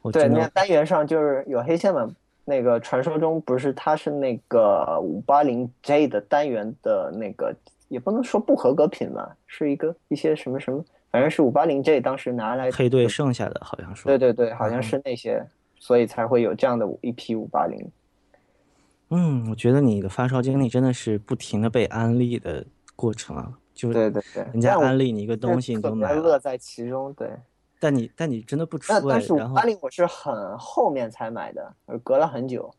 我对，那单元上就是有黑线嘛。那个传说中不是它是那个五八零 J 的单元的那个，也不能说不合格品吧，是一个一些什么什么，反正是五八零 J 当时拿来配对剩下的，好像说对，对对，好像是那些，所以才会有这样的一批五八零。嗯，我觉得你的发烧经历真的是不停的被安利的过程啊，就是对对对，人家安利你一个东西你都买了，乐在其中。对，但你但你真的不出来但是，五位然后八零我是很后面才买的，呃隔了很久。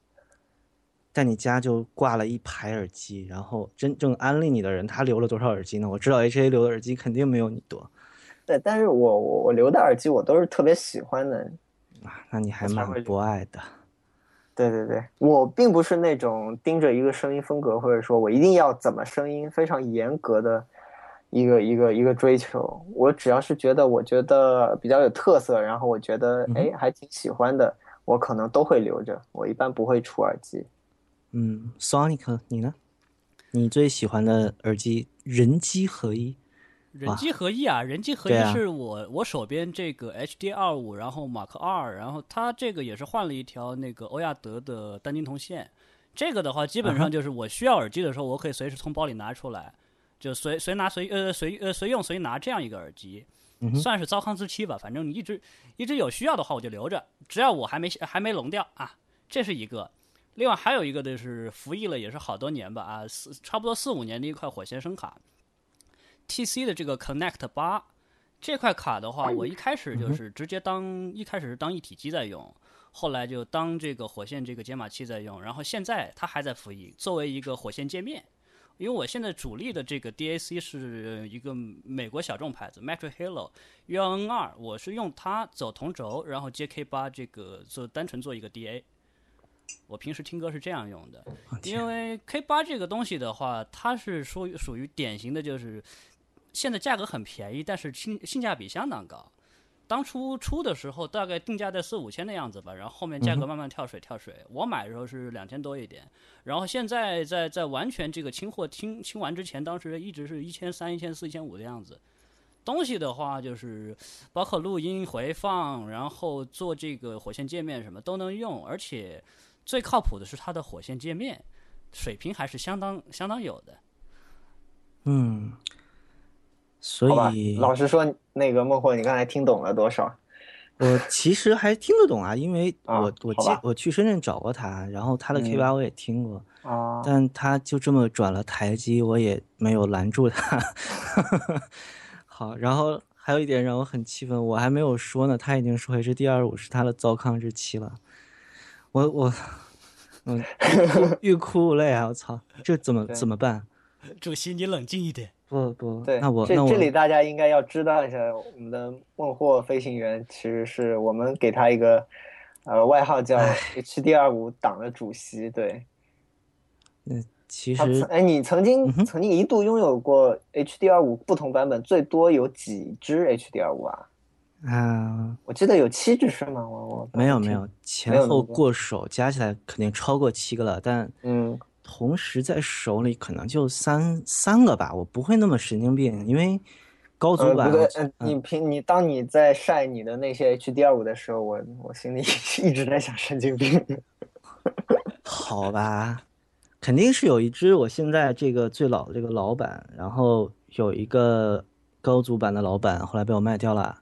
在你家就挂了一排耳机，然后真正安利你的人他留了多少耳机呢？我知道 HA 留的耳机肯定没有你多对，但是我我我留的耳机我都是特别喜欢的。啊，那你还蛮博爱的。对对对，我并不是那种盯着一个声音风格，或者说我一定要怎么声音非常严格的一个一个一个追求。我只要是觉得我觉得比较有特色，然后我觉得嗯哎还挺喜欢的，我可能都会留着。我一般不会出耳机。嗯，Sonic 你呢？你最喜欢的耳机人机合一？人机合一啊，人机合一是我、我手边这个 HD 二五，然后马克二，然后它这个也是换了一条那个欧亚德的单晶铜线。这个的话，基本上就是我需要耳机的时候，我可以随时从包里拿出来，就随随拿随呃随呃随用随拿这样一个耳机，嗯算是糟糠之妻吧。反正你一直一直有需要的话，我就留着，只要我还没还没聋掉啊，这是一个。另外还有一个的是服役了也是好多年吧啊，四差不多四五年的一块火线声卡，TC 的这个 Connect 八这块卡的话，我一开始就是直接当一开始是当一体机在用，后来就当这个火线这个解码器在用，然后现在它还在服役，作为一个火线界面。因为我现在主力的这个 DAC 是一个美国小众牌子 Metro Halo UN 二，我是用它走同轴，然后接 K 八这个做单纯做一个 DA。我平时听歌是这样用的，因为 K 八这个东西的话，它是属于属于典型的，就是现在价格很便宜，但是性性价比相当高。当初出的时候大概定价在四五千的样子吧，然后后面价格慢慢跳水跳水。我买的时候是两千多一点，然后现在在在完全这个清货清清完之前，当时一直是一千三、一千四、一千五的样子。东西的话就是包括录音回放，然后做这个火线界面什么都能用，而且最靠谱的是它的火线界面水平还是相当相当有的。嗯。所以，老实说，那个孟获，你刚才听懂了多少？我其实还听得懂啊，因为我我记我去深圳找过他，然后他的 K 八我也听过啊，但他就这么转了台机，我也没有拦住他。好，然后还有一点让我很气愤，我还没有说呢，他已经说 H D 二五是他的糟糠之妻了。我我嗯，欲哭无泪啊！我操，这怎么怎么办？主席，你冷静一点。不不，对，那我这这里大家应该要知道一下，我们的孟获飞行员其实是我们给他一个呃外号叫 H D 二五党的主席。对，那其实哎，你曾经曾经一度拥有过 H D 二五不同版本，最多有几只 H D 二五啊？啊，我记得有七只是吗？我我没有没有，前后过手加起来肯定超过七个了，但嗯。同时在手里可能就三三个吧，我不会那么神经病，因为高足版。你平你当你在晒你的那些 H D 二五的时候，我我心里 一直在想神经病。好吧，肯定是有一只我现在这个最老的这个老板，然后有一个高足版的老板，后来被我卖掉了。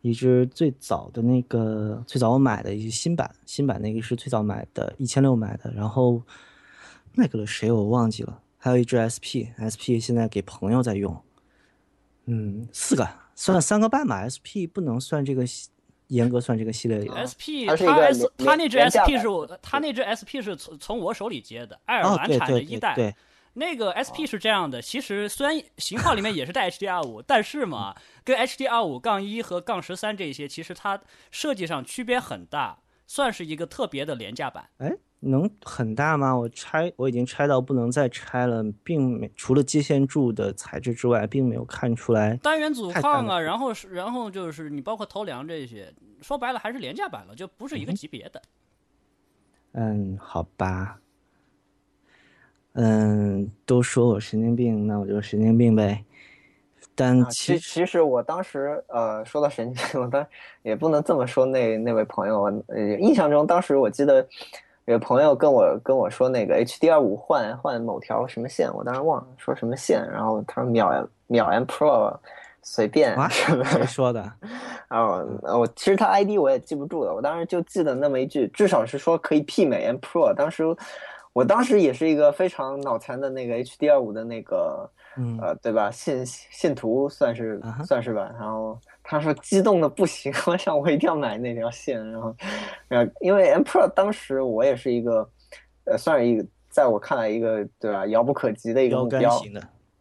一只最早的那个最早我买的一些新版，新版那个是最早买的，一千六买的，然后。卖给了谁我忘记了，还有一只 SP，SP 现在给朋友在用。嗯，四个算三个半吧，SP 不能算这个严格算这个系列里。SP 它 S 它那只 SP 是我它那只 SP 是从从我手里接的，爱尔兰产的一代。对，那个 SP 是这样的，其实虽然型号里面也是带 HDR 五，但是嘛，跟 HDR 五杠一和杠十三这些，其实它设计上区别很大，算是一个特别的廉价版。哎。能很大吗？我拆我已经拆到不能再拆了，并没除了接线柱的材质之外，并没有看出来单元阻抗啊，然后是然后就是你包括头梁这些，说白了还是廉价版了，就不是一个级别的。嗯，好吧。嗯，都说我神经病，那我就神经病呗。但其其实我当时呃说到神经病，我当也不能这么说那那位朋友，呃，印象中当时我记得。有朋友跟我跟我说那个 H D R 五换换某条什么线，我当时忘了说什么线，然后他说秒秒 M Pro 随便谁说的？然后我其实他 I D 我也记不住了，我当时就记得那么一句，至少是说可以媲美 M Pro。当时我当时也是一个非常脑残的那个 H D R 五的那个呃对吧？信信徒算是算是吧，然后。他说激动的不行，我想我一定要买那条线，然后，然后因为 M Pro 当时我也是一个，呃，算是一个在我看来一个对吧，遥不可及的一个目标，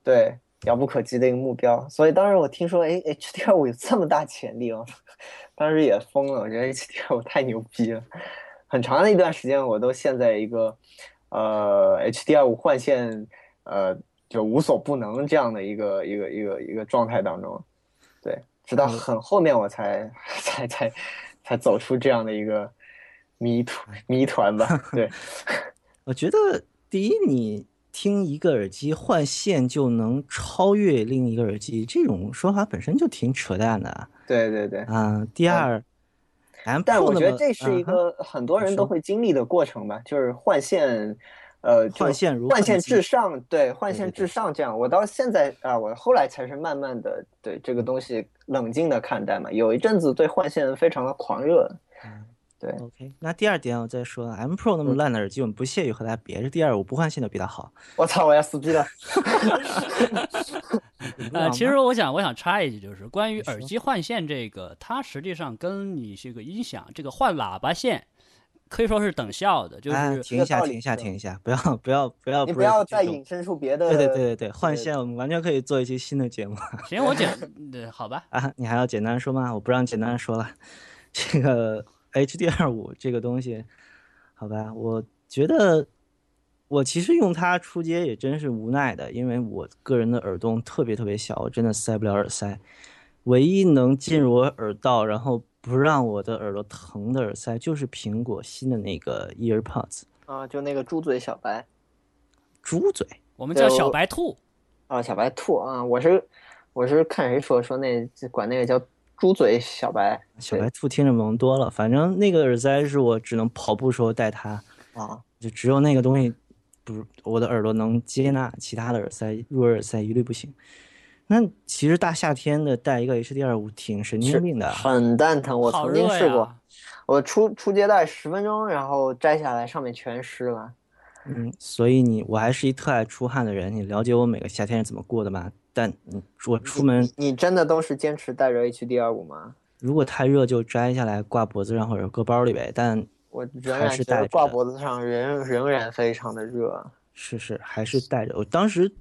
对，遥不可及的一个目标。所以当时我听说，哎，H D R 五有这么大潜力哦，当时也疯了，我觉得 H D R 五太牛逼了。很长的一段时间，我都陷在一个，呃，H D R 五换线，呃，就无所不能这样的一个一个一个一个状态当中，对。直到很后面我才 才才才走出这样的一个谜团谜团吧。对，我觉得第一，你听一个耳机换线就能超越另一个耳机，这种说法本身就挺扯淡的。对对对。嗯，第二，但我觉得这是一个很多人都会经历的过程吧，就是换线。呃，换线如换线至上，对，换线至上这样。我到现在啊，我后来才是慢慢的对这个东西冷静的看待嘛。有一阵子对换线非常的狂热，对，OK。那第二点我再说，M Pro 那么烂的耳机，我们不屑于和它比。这第二，我不换线的比它好。我操，我要撕逼了。呃，其实我想，我想插一句，就是关于耳机换线这个，它实际上跟你这个音响这个换喇叭线可以说是等效的。就是停一下，停一下，停一下，不要不要不要，你不要再引申出别的。对对对对对，换线我们完全可以做一期新的节目。行，我简，好吧。啊，你还要简单说吗？我不让简单说了。这个 HDR 五这个东西，好吧，我觉得。我其实用它出街也真是无奈的，因为我个人的耳洞特别特别小，我真的塞不了耳塞。唯一能进入我耳道，然后不让我的耳朵疼的耳塞，就是苹果新的那个 EarPods 啊，就那个猪嘴小白。猪嘴，我们叫小白兔。啊，小白兔啊，我是我是看谁说说那管那个叫猪嘴小白。小白兔听着萌多了，反正那个耳塞是我只能跑步时候戴它啊，就只有那个东西。不是，我的耳朵能接纳其他的耳塞，入耳塞一律不行。那其实大夏天的戴一个 HDR 五挺神经病的，很蛋疼。我曾经试过，我出出街戴十分钟，然后摘下来上面全湿了。嗯，所以你我还是一特爱出汗的人，你了解我每个夏天是怎么过的吗？但我出门，你真的都是坚持戴着 HDR 五吗？如果太热就摘下来挂脖子上或者搁包里呗。但我仍然觉得挂脖子上仍仍然非常的热，是是，还是戴着。我当时，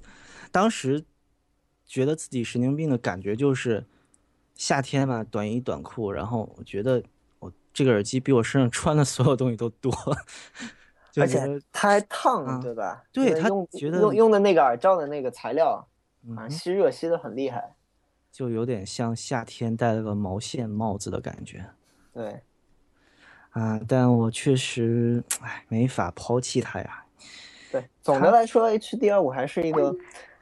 当时觉得自己神经病的感觉就是，夏天嘛，短衣短裤，然后我觉得我这个耳机比我身上穿的所有东西都多，而且它还烫，对吧？对他用觉得用用的那个耳罩的那个材料，好像吸热吸的很厉害，就有点像夏天戴了个毛线帽子的感觉。对。啊，但我确实，哎，没法抛弃它呀。对，总的来说，HDR 五还是一个，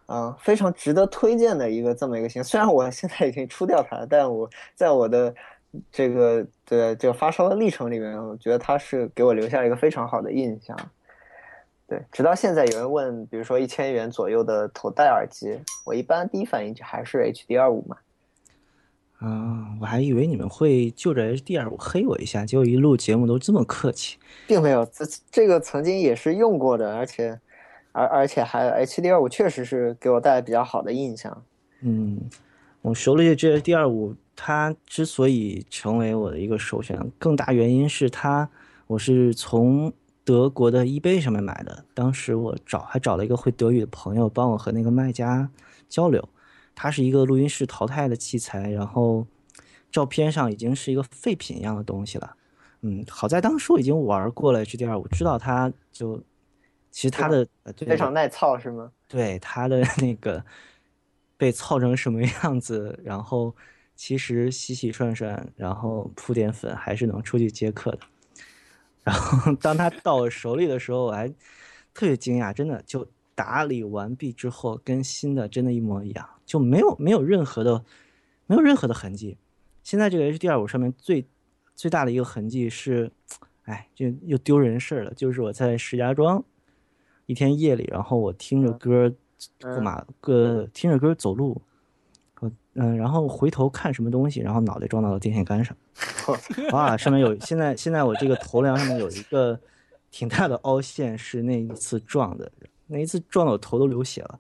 嗯，非常值得推荐的一个这么一个型。虽然我现在已经出掉它了，但我在我的这个对这个发烧的历程里面，我觉得它是给我留下一个非常好的印象。对，直到现在有人问，比如说一千元左右的头戴耳机，我一般第一反应就还是 HDR 五嘛。啊，我还以为你们会就着 HDR 五黑我一下，结果一录节目都这么客气，并没有。这这个曾经也是用过的，而且，而而且还 HDR 五确实是给我带来比较好的印象。嗯，我手里的这 HDR 五，它之所以成为我的一个首选，更大原因是它，我是从德国的 eBay 上面买的。当时我找还找了一个会德语的朋友，帮我和那个卖家交流。它是一个录音室淘汰的器材，然后照片上已经是一个废品一样的东西了。嗯，好在当时我已经玩过了 HDR，我知道它就其实它的非常耐操是吗？对，它的那个 被操成什么样子，然后其实洗洗涮涮，然后铺点粉还是能出去接客的。然后当它到我手里的时候，我还特别惊讶，真的就打理完毕之后，跟新的真的一模一样。就没有没有任何的，没有任何的痕迹。现在这个 HDR 五上面最最大的一个痕迹是，哎，就又丢人事儿了。就是我在石家庄一天夜里，然后我听着歌过马个听着歌走路，嗯，然后回头看什么东西，然后脑袋撞到了电线杆上，哇，上面有现在现在我这个头梁上面有一个挺大的凹陷，是那一次撞的，那一次撞的我头都流血了。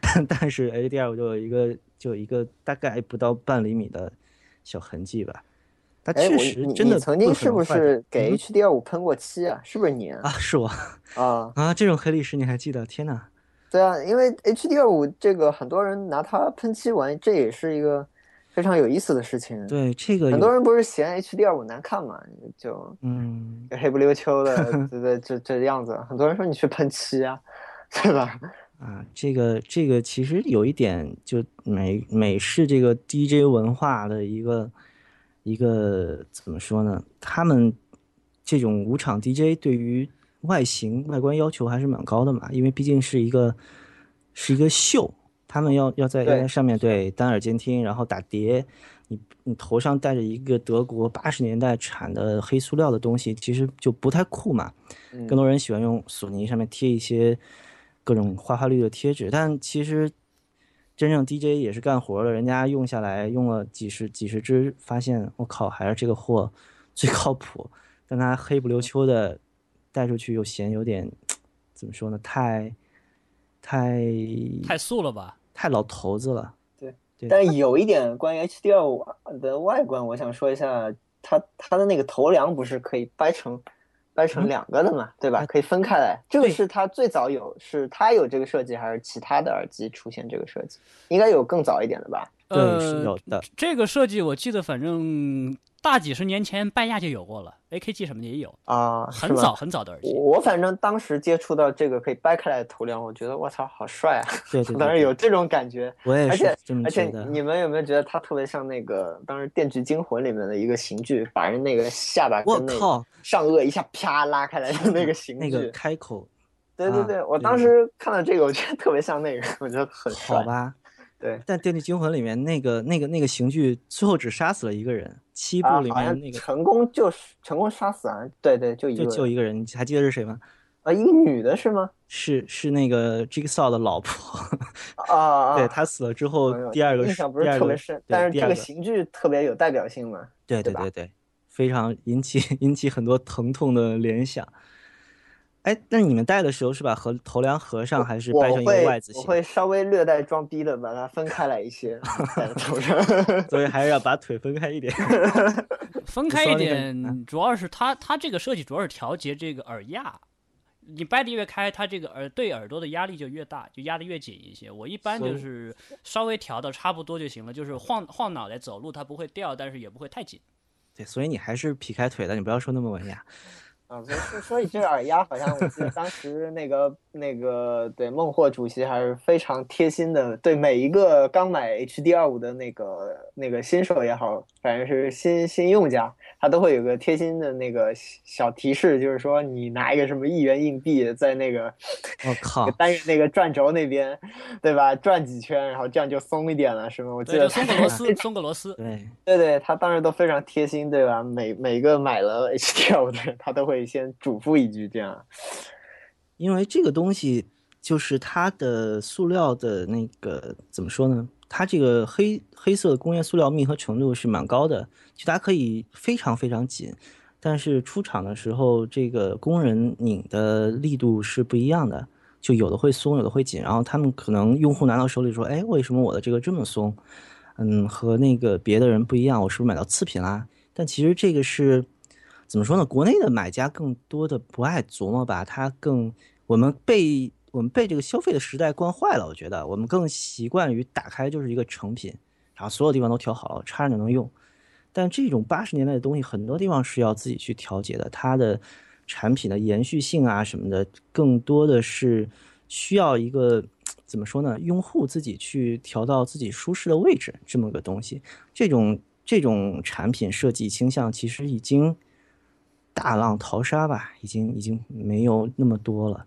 但 但是 HDR 就有一个就有一个大概不到半厘米的小痕迹吧，它确实真的曾经是不是给 HDR 五喷过漆啊？是不是你啊？是我啊啊！这种黑历史你还记得？天哪！对啊，因为 H D 二五这个很多人拿它喷漆玩，这也是一个非常有意思的事情。对这个很多人不是嫌 H D 二五难看嘛？就嗯，黑不溜秋的 这这这这样子，很多人说你去喷漆啊，对吧？啊，这个这个其实有一点，就美美式这个 DJ 文化的一个一个怎么说呢？他们这种舞场 DJ 对于外形外观要求还是蛮高的嘛，因为毕竟是一个是一个秀，他们要要在要在上面对单耳监听，然后打碟，你你头上戴着一个德国八十年代产的黑塑料的东西，其实就不太酷嘛。更多人喜欢用索尼上面贴一些。各种花花绿的贴纸，但其实真正 DJ 也是干活的，人家用下来用了几十几十只，发现我靠，还是这个货最靠谱。但它黑不溜秋的带出去又嫌有点怎么说呢？太太太素了吧？太老头子了。对对但有一点关于 HDR 的外观，我想说一下，它它的那个头梁不是可以掰成掰成嗯两个的嘛，对吧？啊可以分开来。这个是它最早有，是它有这个设计，还是其他的耳机出现这个设计？应该有更早一点的吧？对，呃，是有的。这个设计我记得，反正大几十年前拜亚就有过了，AKG 什么的也有，啊，很早很早的耳机。我我反正当时接触到这个可以掰开来的头梁，我觉得我操，好帅啊！对对对，当时有这种感觉。我也而且是这么而且。你们有没有觉得它特别像那个当时《电锯惊魂》里面的一个刑具，把人那个下巴我跟那个靠，上颚一下啪拉开来的那个刑具？那个开口啊对对对，我当时看到这个，我觉得特别像那个，我觉得很帅。好吧？对，但《电锯惊魂》里面那个那个那个刑具最后只杀死了一个人，七部啊，里面那个成功就是成功杀死啊，对对，就一就个就一个人，你还记得是谁吗？啊，一个女的是吗？是是那个 Jigsaw 的老婆，啊 啊，对她死了之后第二个印象不是特别深，但是这个刑具特别有代表性嘛。对对对对对，非常引起 引起很多疼痛的联想。哎，那你们戴的时候是把和头梁合上，还是我掰成一个会 Y 字形？我 会稍微略带装逼的把它分开来一些戴在头上。所以还是要把腿分开一点。分开一点，主要是它它这个设计主要是调节这个耳压，你掰的越开，它这个耳对耳朵的压力就越大，就压的越紧一些。我一般就是稍微调到差不多就行了，就是晃晃脑袋走路它不会掉，但是也不会太紧。对，所以你还是劈开腿的，你不要说那么文雅。啊，所以说说起这个耳压，好像我记得当时那个那个对孟获主席还是非常贴心的，对每一个刚买 HD 二五的那个那个新手也好，反正是新新用家，他都会有个贴心的那个小提示，就是说你拿一个什么一元硬币在那个我靠，单元那个转轴那边，对吧？转几圈，然后这样就松一点了，是吗？我记，得松个螺丝，松个螺丝。对，对对，他当时都非常贴心，对吧？每每个买了 HDL 的人，他都会先嘱咐一句，这样。因为这个东西就是它的塑料的那个怎么说呢？它这个黑黑色的工业塑料密合程度是蛮高的，就它可以非常非常紧，但是出厂的时候这个工人拧的力度是不一样的，就有的会松，有的会紧，然后他们可能用户拿到手里说，哎，为什么我的这个这么松？嗯，和那个别的人不一样，我是不是买到次品啦？但其实这个是怎么说呢？国内的买家更多的不爱琢磨吧，它更我们被我们被这个消费的时代惯坏了，我觉得我们更习惯于打开就是一个成品，然后所有地方都调好了，插上就能用。但这种八十年代的东西，很多地方是要自己去调节的，它的产品的延续性啊什么的，更多的是需要一个怎么说呢？用户自己去调到自己舒适的位置，这么个东西。这种这种产品设计倾向其实已经大浪淘沙吧，已经已经没有那么多了。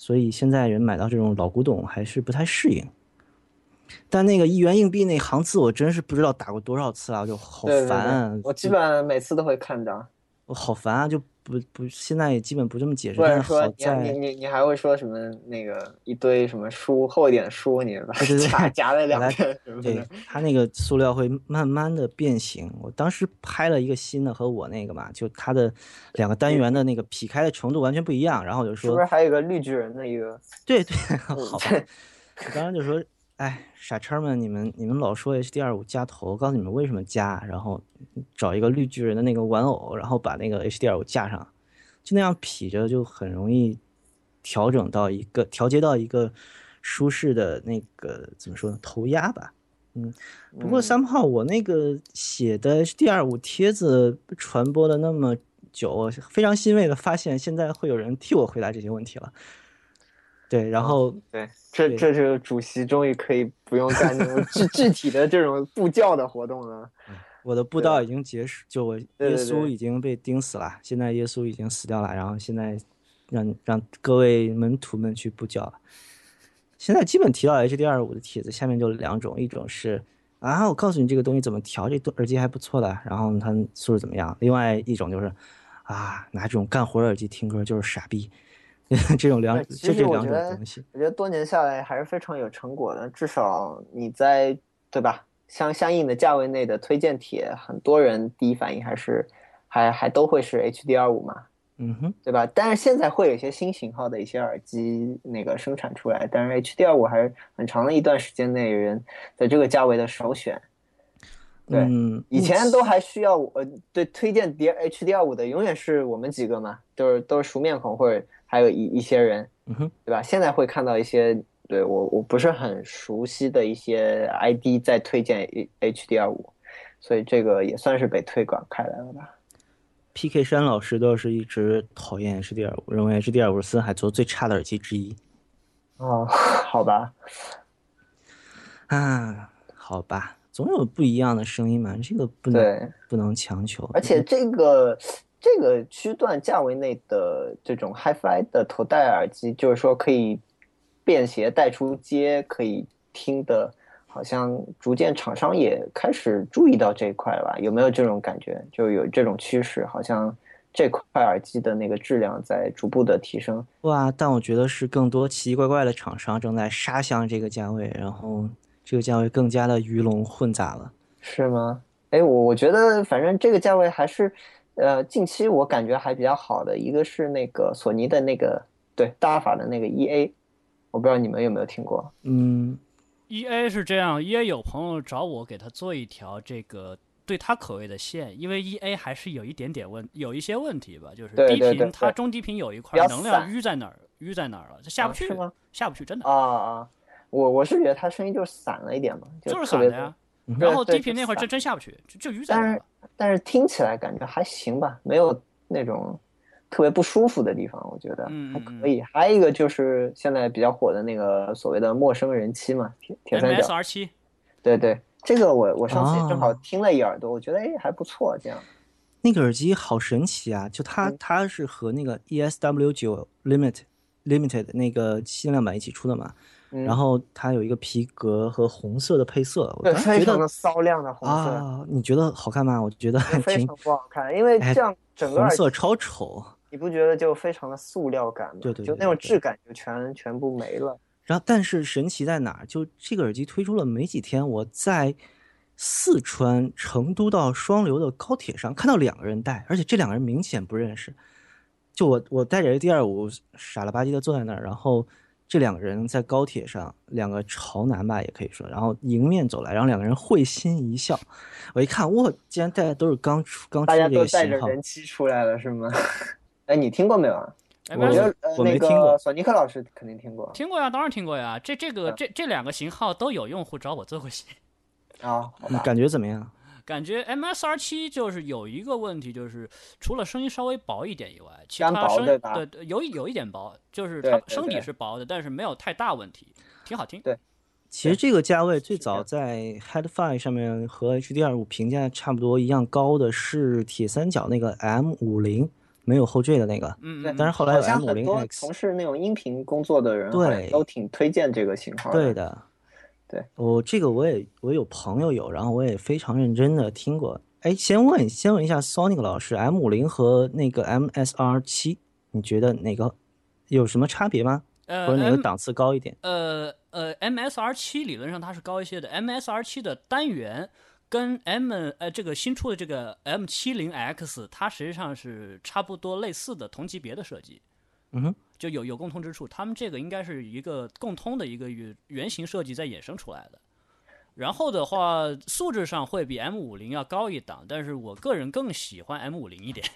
所以现在人买到这种老古董还是不太适应。但那个一元硬币那行字，我真是不知道打过多少次了，就好烦啊！对，我基本上每次都会看到，我好烦啊！就不不，现在也基本不这么解释。或者但是说你你你你还会说什么那个一堆什么书厚一点的书，你把对对对夹 夹在两边对。它那个塑料会慢慢的变形。我当时拍了一个新的和我那个嘛，就它的两个单元的那个劈开的程度完全不一样。然后我就说是说不是，还有一个绿巨人的一个？对对，嗯 好吧。我当时就说，哎，傻叉们，你们你们老说 HDR 五加头，我告诉你们为什么加，然后找一个绿巨人的那个玩偶，然后把那个 HDR 五架上，就那样劈着就很容易调整到一个调节到一个舒适的那个怎么说呢头压吧。嗯，不过嗯三炮我那个写的 HD 二五贴子传播了那么久，非常欣慰的发现，现在会有人替我回答这些问题了。对，然后对，这这就是主席终于可以不用干那种具 具体的这种布教的活动了。我的布道已经结束，就我耶稣已经被钉死了，现在耶稣已经死掉了，然后现在让让各位门徒们去布教了。现在基本提到 HD 二五的帖子，下面就两种，一种是啊，我告诉你这个东西怎么调，这耳机还不错的，然后它素质怎么样；另外一种就是啊，拿这种干活耳机听歌就是傻逼，这种两就这两种东西。我觉得多年下来还是非常有成果的，至少你在对吧相相应的价位内的推荐帖，很多人第一反应还是还还都会是 HDR 五嘛，嗯哼，对吧？但是现在会有一些新型号的一些耳机那个生产出来，但是 HDR 五还是很长的一段时间内人在这个价位的首选。对，嗯，以前都还需要我对推荐 D HDR 五的永远是我们几个嘛，都是都是熟面孔或者还有一一些人，嗯哼，对吧？现在会看到一些对我我不是很熟悉的一些 ID 在推荐 HDR5，所以这个也算是被推广开来了吧。PK 山老师倒是一直讨厌 HDR 五，认为 HDR 五是森海做最差的耳机之一。哦，好吧，啊，好吧，总有不一样的声音嘛，这个不能对，不能强求。而且这个这个区段价位内的这种 HiFi 的头戴耳机，就是说可以便携带出街，可以听的，好像逐渐厂商也开始注意到这一块了吧？有没有这种感觉？就有这种趋势，好像这块耳机的那个质量在逐步的提升。哇，但我觉得是更多奇奇怪怪的厂商正在杀向这个价位，然后这个价位更加的鱼龙混杂了。是吗？哎，我我觉得反正这个价位还是，呃，近期我感觉还比较好的，一个是那个索尼的那个对大法的那个 EA，我不知道你们有没有听过。嗯，E A 是这样，E A 有朋友找我给他做一条这个对他口味的线，因为 E A 还是有一点点问，有一些问题吧，就是低对对对频它中低频有一块能量淤在哪儿，淤在哪儿了，它下不去，啊是吗？下不去，真的啊啊，我我是觉得它声音就是散了一点嘛，就就是散的呀。对然后低频那会儿就真真下不去，就就淤在那但是。但是听起来感觉还行吧，没有那种特别不舒服的地方，我觉得嗯还可以。还有一个就是现在比较火的那个所谓的陌生人妻嘛，铁铁三 M S 角，R 七，对对，这个我我上次正好哦听了一耳朵，我觉得哎还不错，这样。那个耳机好神奇啊！就它嗯它是和那个 ESW 九 Limit Limited 那个限量版一起出的嘛，嗯然后它有一个皮革和红色的配色，我对，非常的骚亮的红色，啊，你觉得好看吗？我觉得挺非常不好看，因为哎这样整个红色超丑。你不觉得就非常的塑料感吗？对对就那种质感就全全部没了。然后，但是神奇在哪儿？就这个耳机推出了没几天，我在四川成都到双流的高铁上看到两个人戴，而且这两个人明显不认识。就我我带着 D 二五傻了吧唧的坐在那儿，然后这两个人在高铁上，两个潮男吧也可以说，然后迎面走来，然后两个人会心一笑。我一看，哇，竟然大家都是刚出刚出大家都带着个型号，人气出来了是吗？哎，你听过没有啊？我我觉得呃我没听过索尼克老师肯定听过听过呀，当然听过呀。这这个嗯这这两个型号都有用户找我做过戏。啊，你感觉怎么样？感觉 MSR 七就是有一个问题，就是除了声音稍微薄一点以外，其他声薄对对对有一有一点薄，就是它声底是薄的，但是没有太大问题，挺好听。对其实这个价位最早在 HeadFi 上面和 HDR 五评价差不多一样高的是铁三角那个 M 五零没有后缀的那个，嗯嗯，但是后来有好像 M 五零很多 X，从事那种音频工作的人，对都挺推荐这个型号对的，对，我这个我也我有朋友有，然后我也非常认真的听过。哎，先问先问一下 Sonic 老师，M 五零和那个 MSR 七，你觉得哪个有什么差别吗？呃或者哪个档次高一点？呃呃 MSR 七理论上它是高一些的，MSR 七的单元跟 M 呃这个新出的这个 M 七零 X 它实际上是差不多类似的同级别的设计。嗯哼，就有有共通之处，他们这个应该是一个共通的一个原原型设计再衍生出来的。然后的话，素质上会比 M 五零要高一档，但是我个人更喜欢 M 五零一点。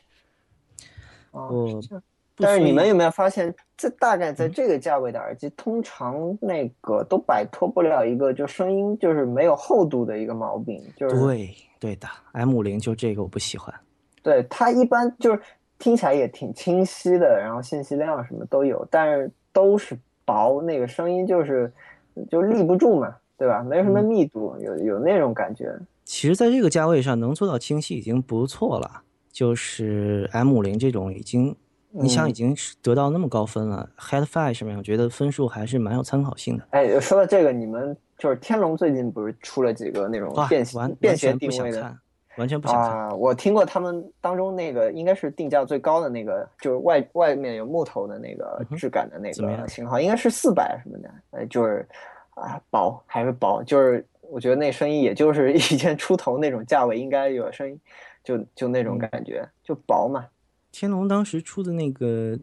啊。我是这样不但是你们有没有发现，这大概在这个价位的耳机，通常那个都摆脱不了一个就声音就是没有厚度的一个毛病，就是对对的，M 五零就这个我不喜欢。对它一般就是听起来也挺清晰的，然后信息量什么都有，但是都是薄，那个声音就是就立不住嘛，对吧？没有什么密度，有有那种感觉。其实，在这个价位上能做到清晰已经不错了。就是 M 五零这种已经，你想嗯已经是得到那么高分了、h e a d f i 上面我觉得分数还是蛮有参考性的。哎，说到这个，你们就是天龙最近不是出了几个那种哇，便便携定位的不想看，完全不想看。啊？我听过他们当中那个应该是定价最高的那个，就是外外面有木头的那个质感的那个型号，应该是四百什么的，呃，就是啊薄还是薄，就是我觉得那声音也就是一千出头那种价位应该有声音，就就那种感觉，就薄嘛。天龙当时出的那个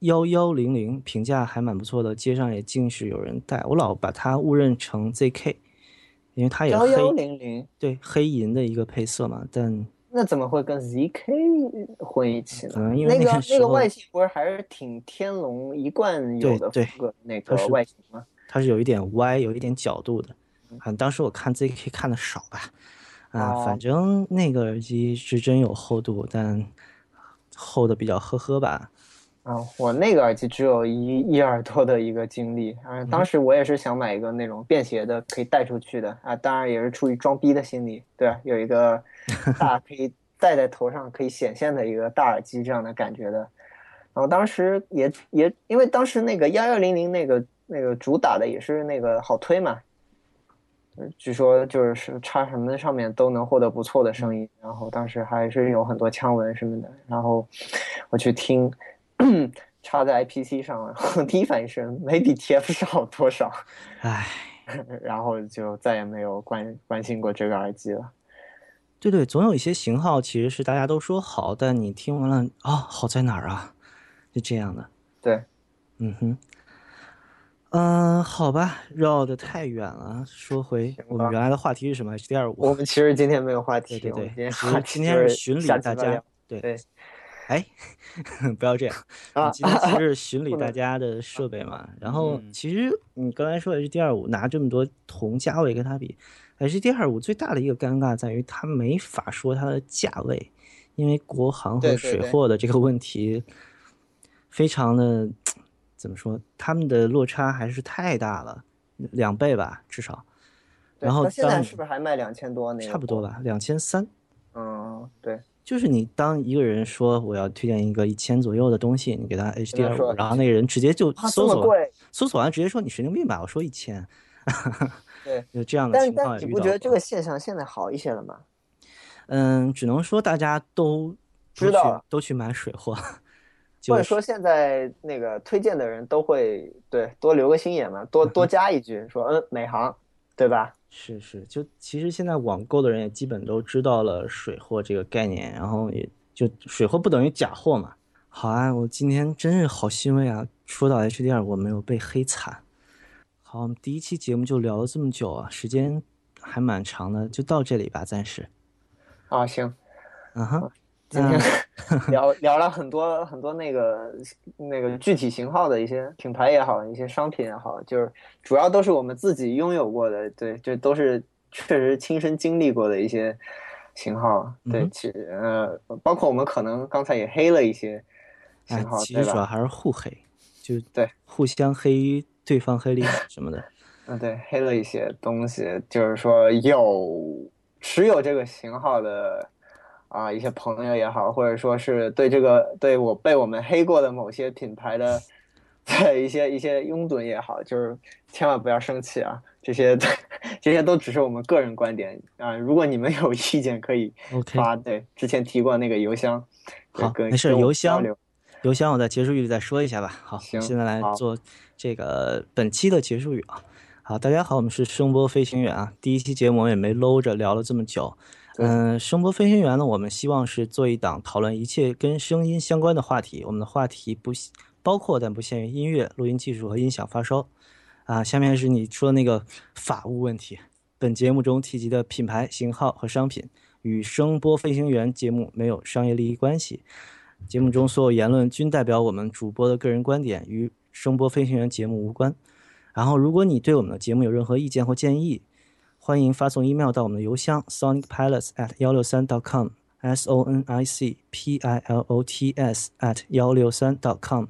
幺幺零零评价还蛮不错的，街上也尽是有人戴，我老把它误认成 ZK，因为它也幺幺黑，零零，对黑银的一个配色嘛，但那怎么会跟 ZK 混一起呢？可能因为那个那个外形不是还是挺天龙一贯有的对风格那个外形吗？它是有一点歪，有一点角度的。嗯反正当时我看 ZK 看的少吧，啊，哦反正那个耳机是真有厚度，但厚的比较呵呵吧。啊，我那个耳机只有一一耳朵的一个经历，啊，当时我也是想买一个那种便携的，可以带出去的啊，当然也是出于装逼的心理，对吧？有一个 大可以戴在头上可以显现的一个大耳机这样的感觉的，然后当时也也因为当时那个幺幺零零那个那个主打的也是那个好推嘛，呃据说就是插什么上面都能获得不错的声音，然后当时还是有很多枪纹什么的，然后我去听。插在 IPC 上了，第一反应是没比 TF 少多少，唉，然后就再也没有关关心过这个耳机了。对对，总有一些型号其实是大家都说好，但你听完了啊、好在哪儿啊？就这样的。对，嗯哼，嗯、好吧，绕得太远了。说回我们原来的话题是什么？HDR 五。我们其实今天没有话题，对对对今天是巡礼大家对哎，不要这样。啊你今天其实是巡礼大家的设备嘛，然后嗯其实你刚才说 HD 二五拿这么多同价位跟它比，HD 二五最大的一个尴尬在于它没法说它的价位，因为国行和水货的这个问题非常的怎么说，他们的落差还是太大了，两倍吧至少，然后现在是不是还卖两千多那个？差不多。吧，两千三。嗯，对，就是你当一个人说我要推荐一个一千左右的东西，你给他 HDR 五，然后那个人直接就搜索？搜索完直接说你神经病吧，我说一千，对，就这样的但情况但你不觉得这个现象现在好一些了吗？嗯，只能说大家都知道都去买水货，或就是者说现在那个推荐的人都会对多留个心眼嘛，多多 加一句说嗯哪行，对吧？是是，就其实现在网购的人也基本都知道了水货这个概念，然后也就水货不等于假货嘛。好啊，我今天真是好欣慰啊！说到 HDR，我没有被黑惨。好，我们第一期节目就聊了这么久啊，时间还蛮长的，就到这里吧，暂时。啊，行，嗯哼，今天 聊聊了很多很多那个那个具体型号的一些品牌也好，一些商品也好，就是主要都是我们自己拥有过的，对，这都是确实亲身经历过的一些型号，对，其呃，包括我们可能刚才也黑了一些哎型号，，其？实主要还是互黑，就对，互相黑对方黑历史什么的。嗯，对，黑了一些东西，就是说有持有这个型号的啊一些朋友也好，或者说是对这个对我被我们黑过的某些品牌的对一些一些拥趸也好，就是千万不要生气啊，这些这些都只是我们个人观点啊，如果你们有意见可以发，对，之前提过那个邮箱，好，跟没事，邮箱邮箱我在结束语里再说一下吧。好，行现在来做这个本期的结束语啊。好，大家好，我们是声波飞行员啊。第一期节目也没搂着聊了这么久，嗯，声波飞行员呢，我们希望是做一档讨论一切跟声音相关的话题。我们的话题不包括但不限于音乐、录音技术和音响发烧。啊，下面是你说的那个法务问题。本节目中提及的品牌、型号和商品与声波飞行员节目没有商业利益关系。节目中所有言论均代表我们主播的个人观点，与声波飞行员节目无关。然后，如果你对我们的节目有任何意见或建议，欢迎发送 email 到我们的邮箱 sonicpilots at 幺六三 .com，s o n i c p i l o t s at 幺六三 .com，。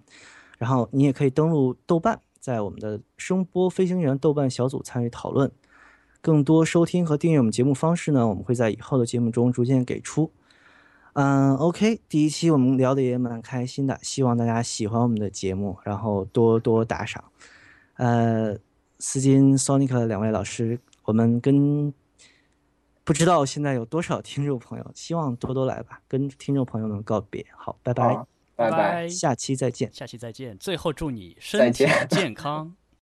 然后你也可以登录豆瓣，在我们的声波飞行员豆瓣小组参与讨论。更多收听和订阅我们节目方式呢，我们会在以后的节目中逐渐给出。嗯，OK，第一期我们聊的也蛮开心的，希望大家喜欢我们的节目，然后多多打赏。呃，斯金、Sonic 两位老师，我们跟不知道现在有多少听众朋友，希望多多来吧，跟听众朋友们告别。好，拜拜，拜拜。下期再见。下期再见。最后祝你身体健康。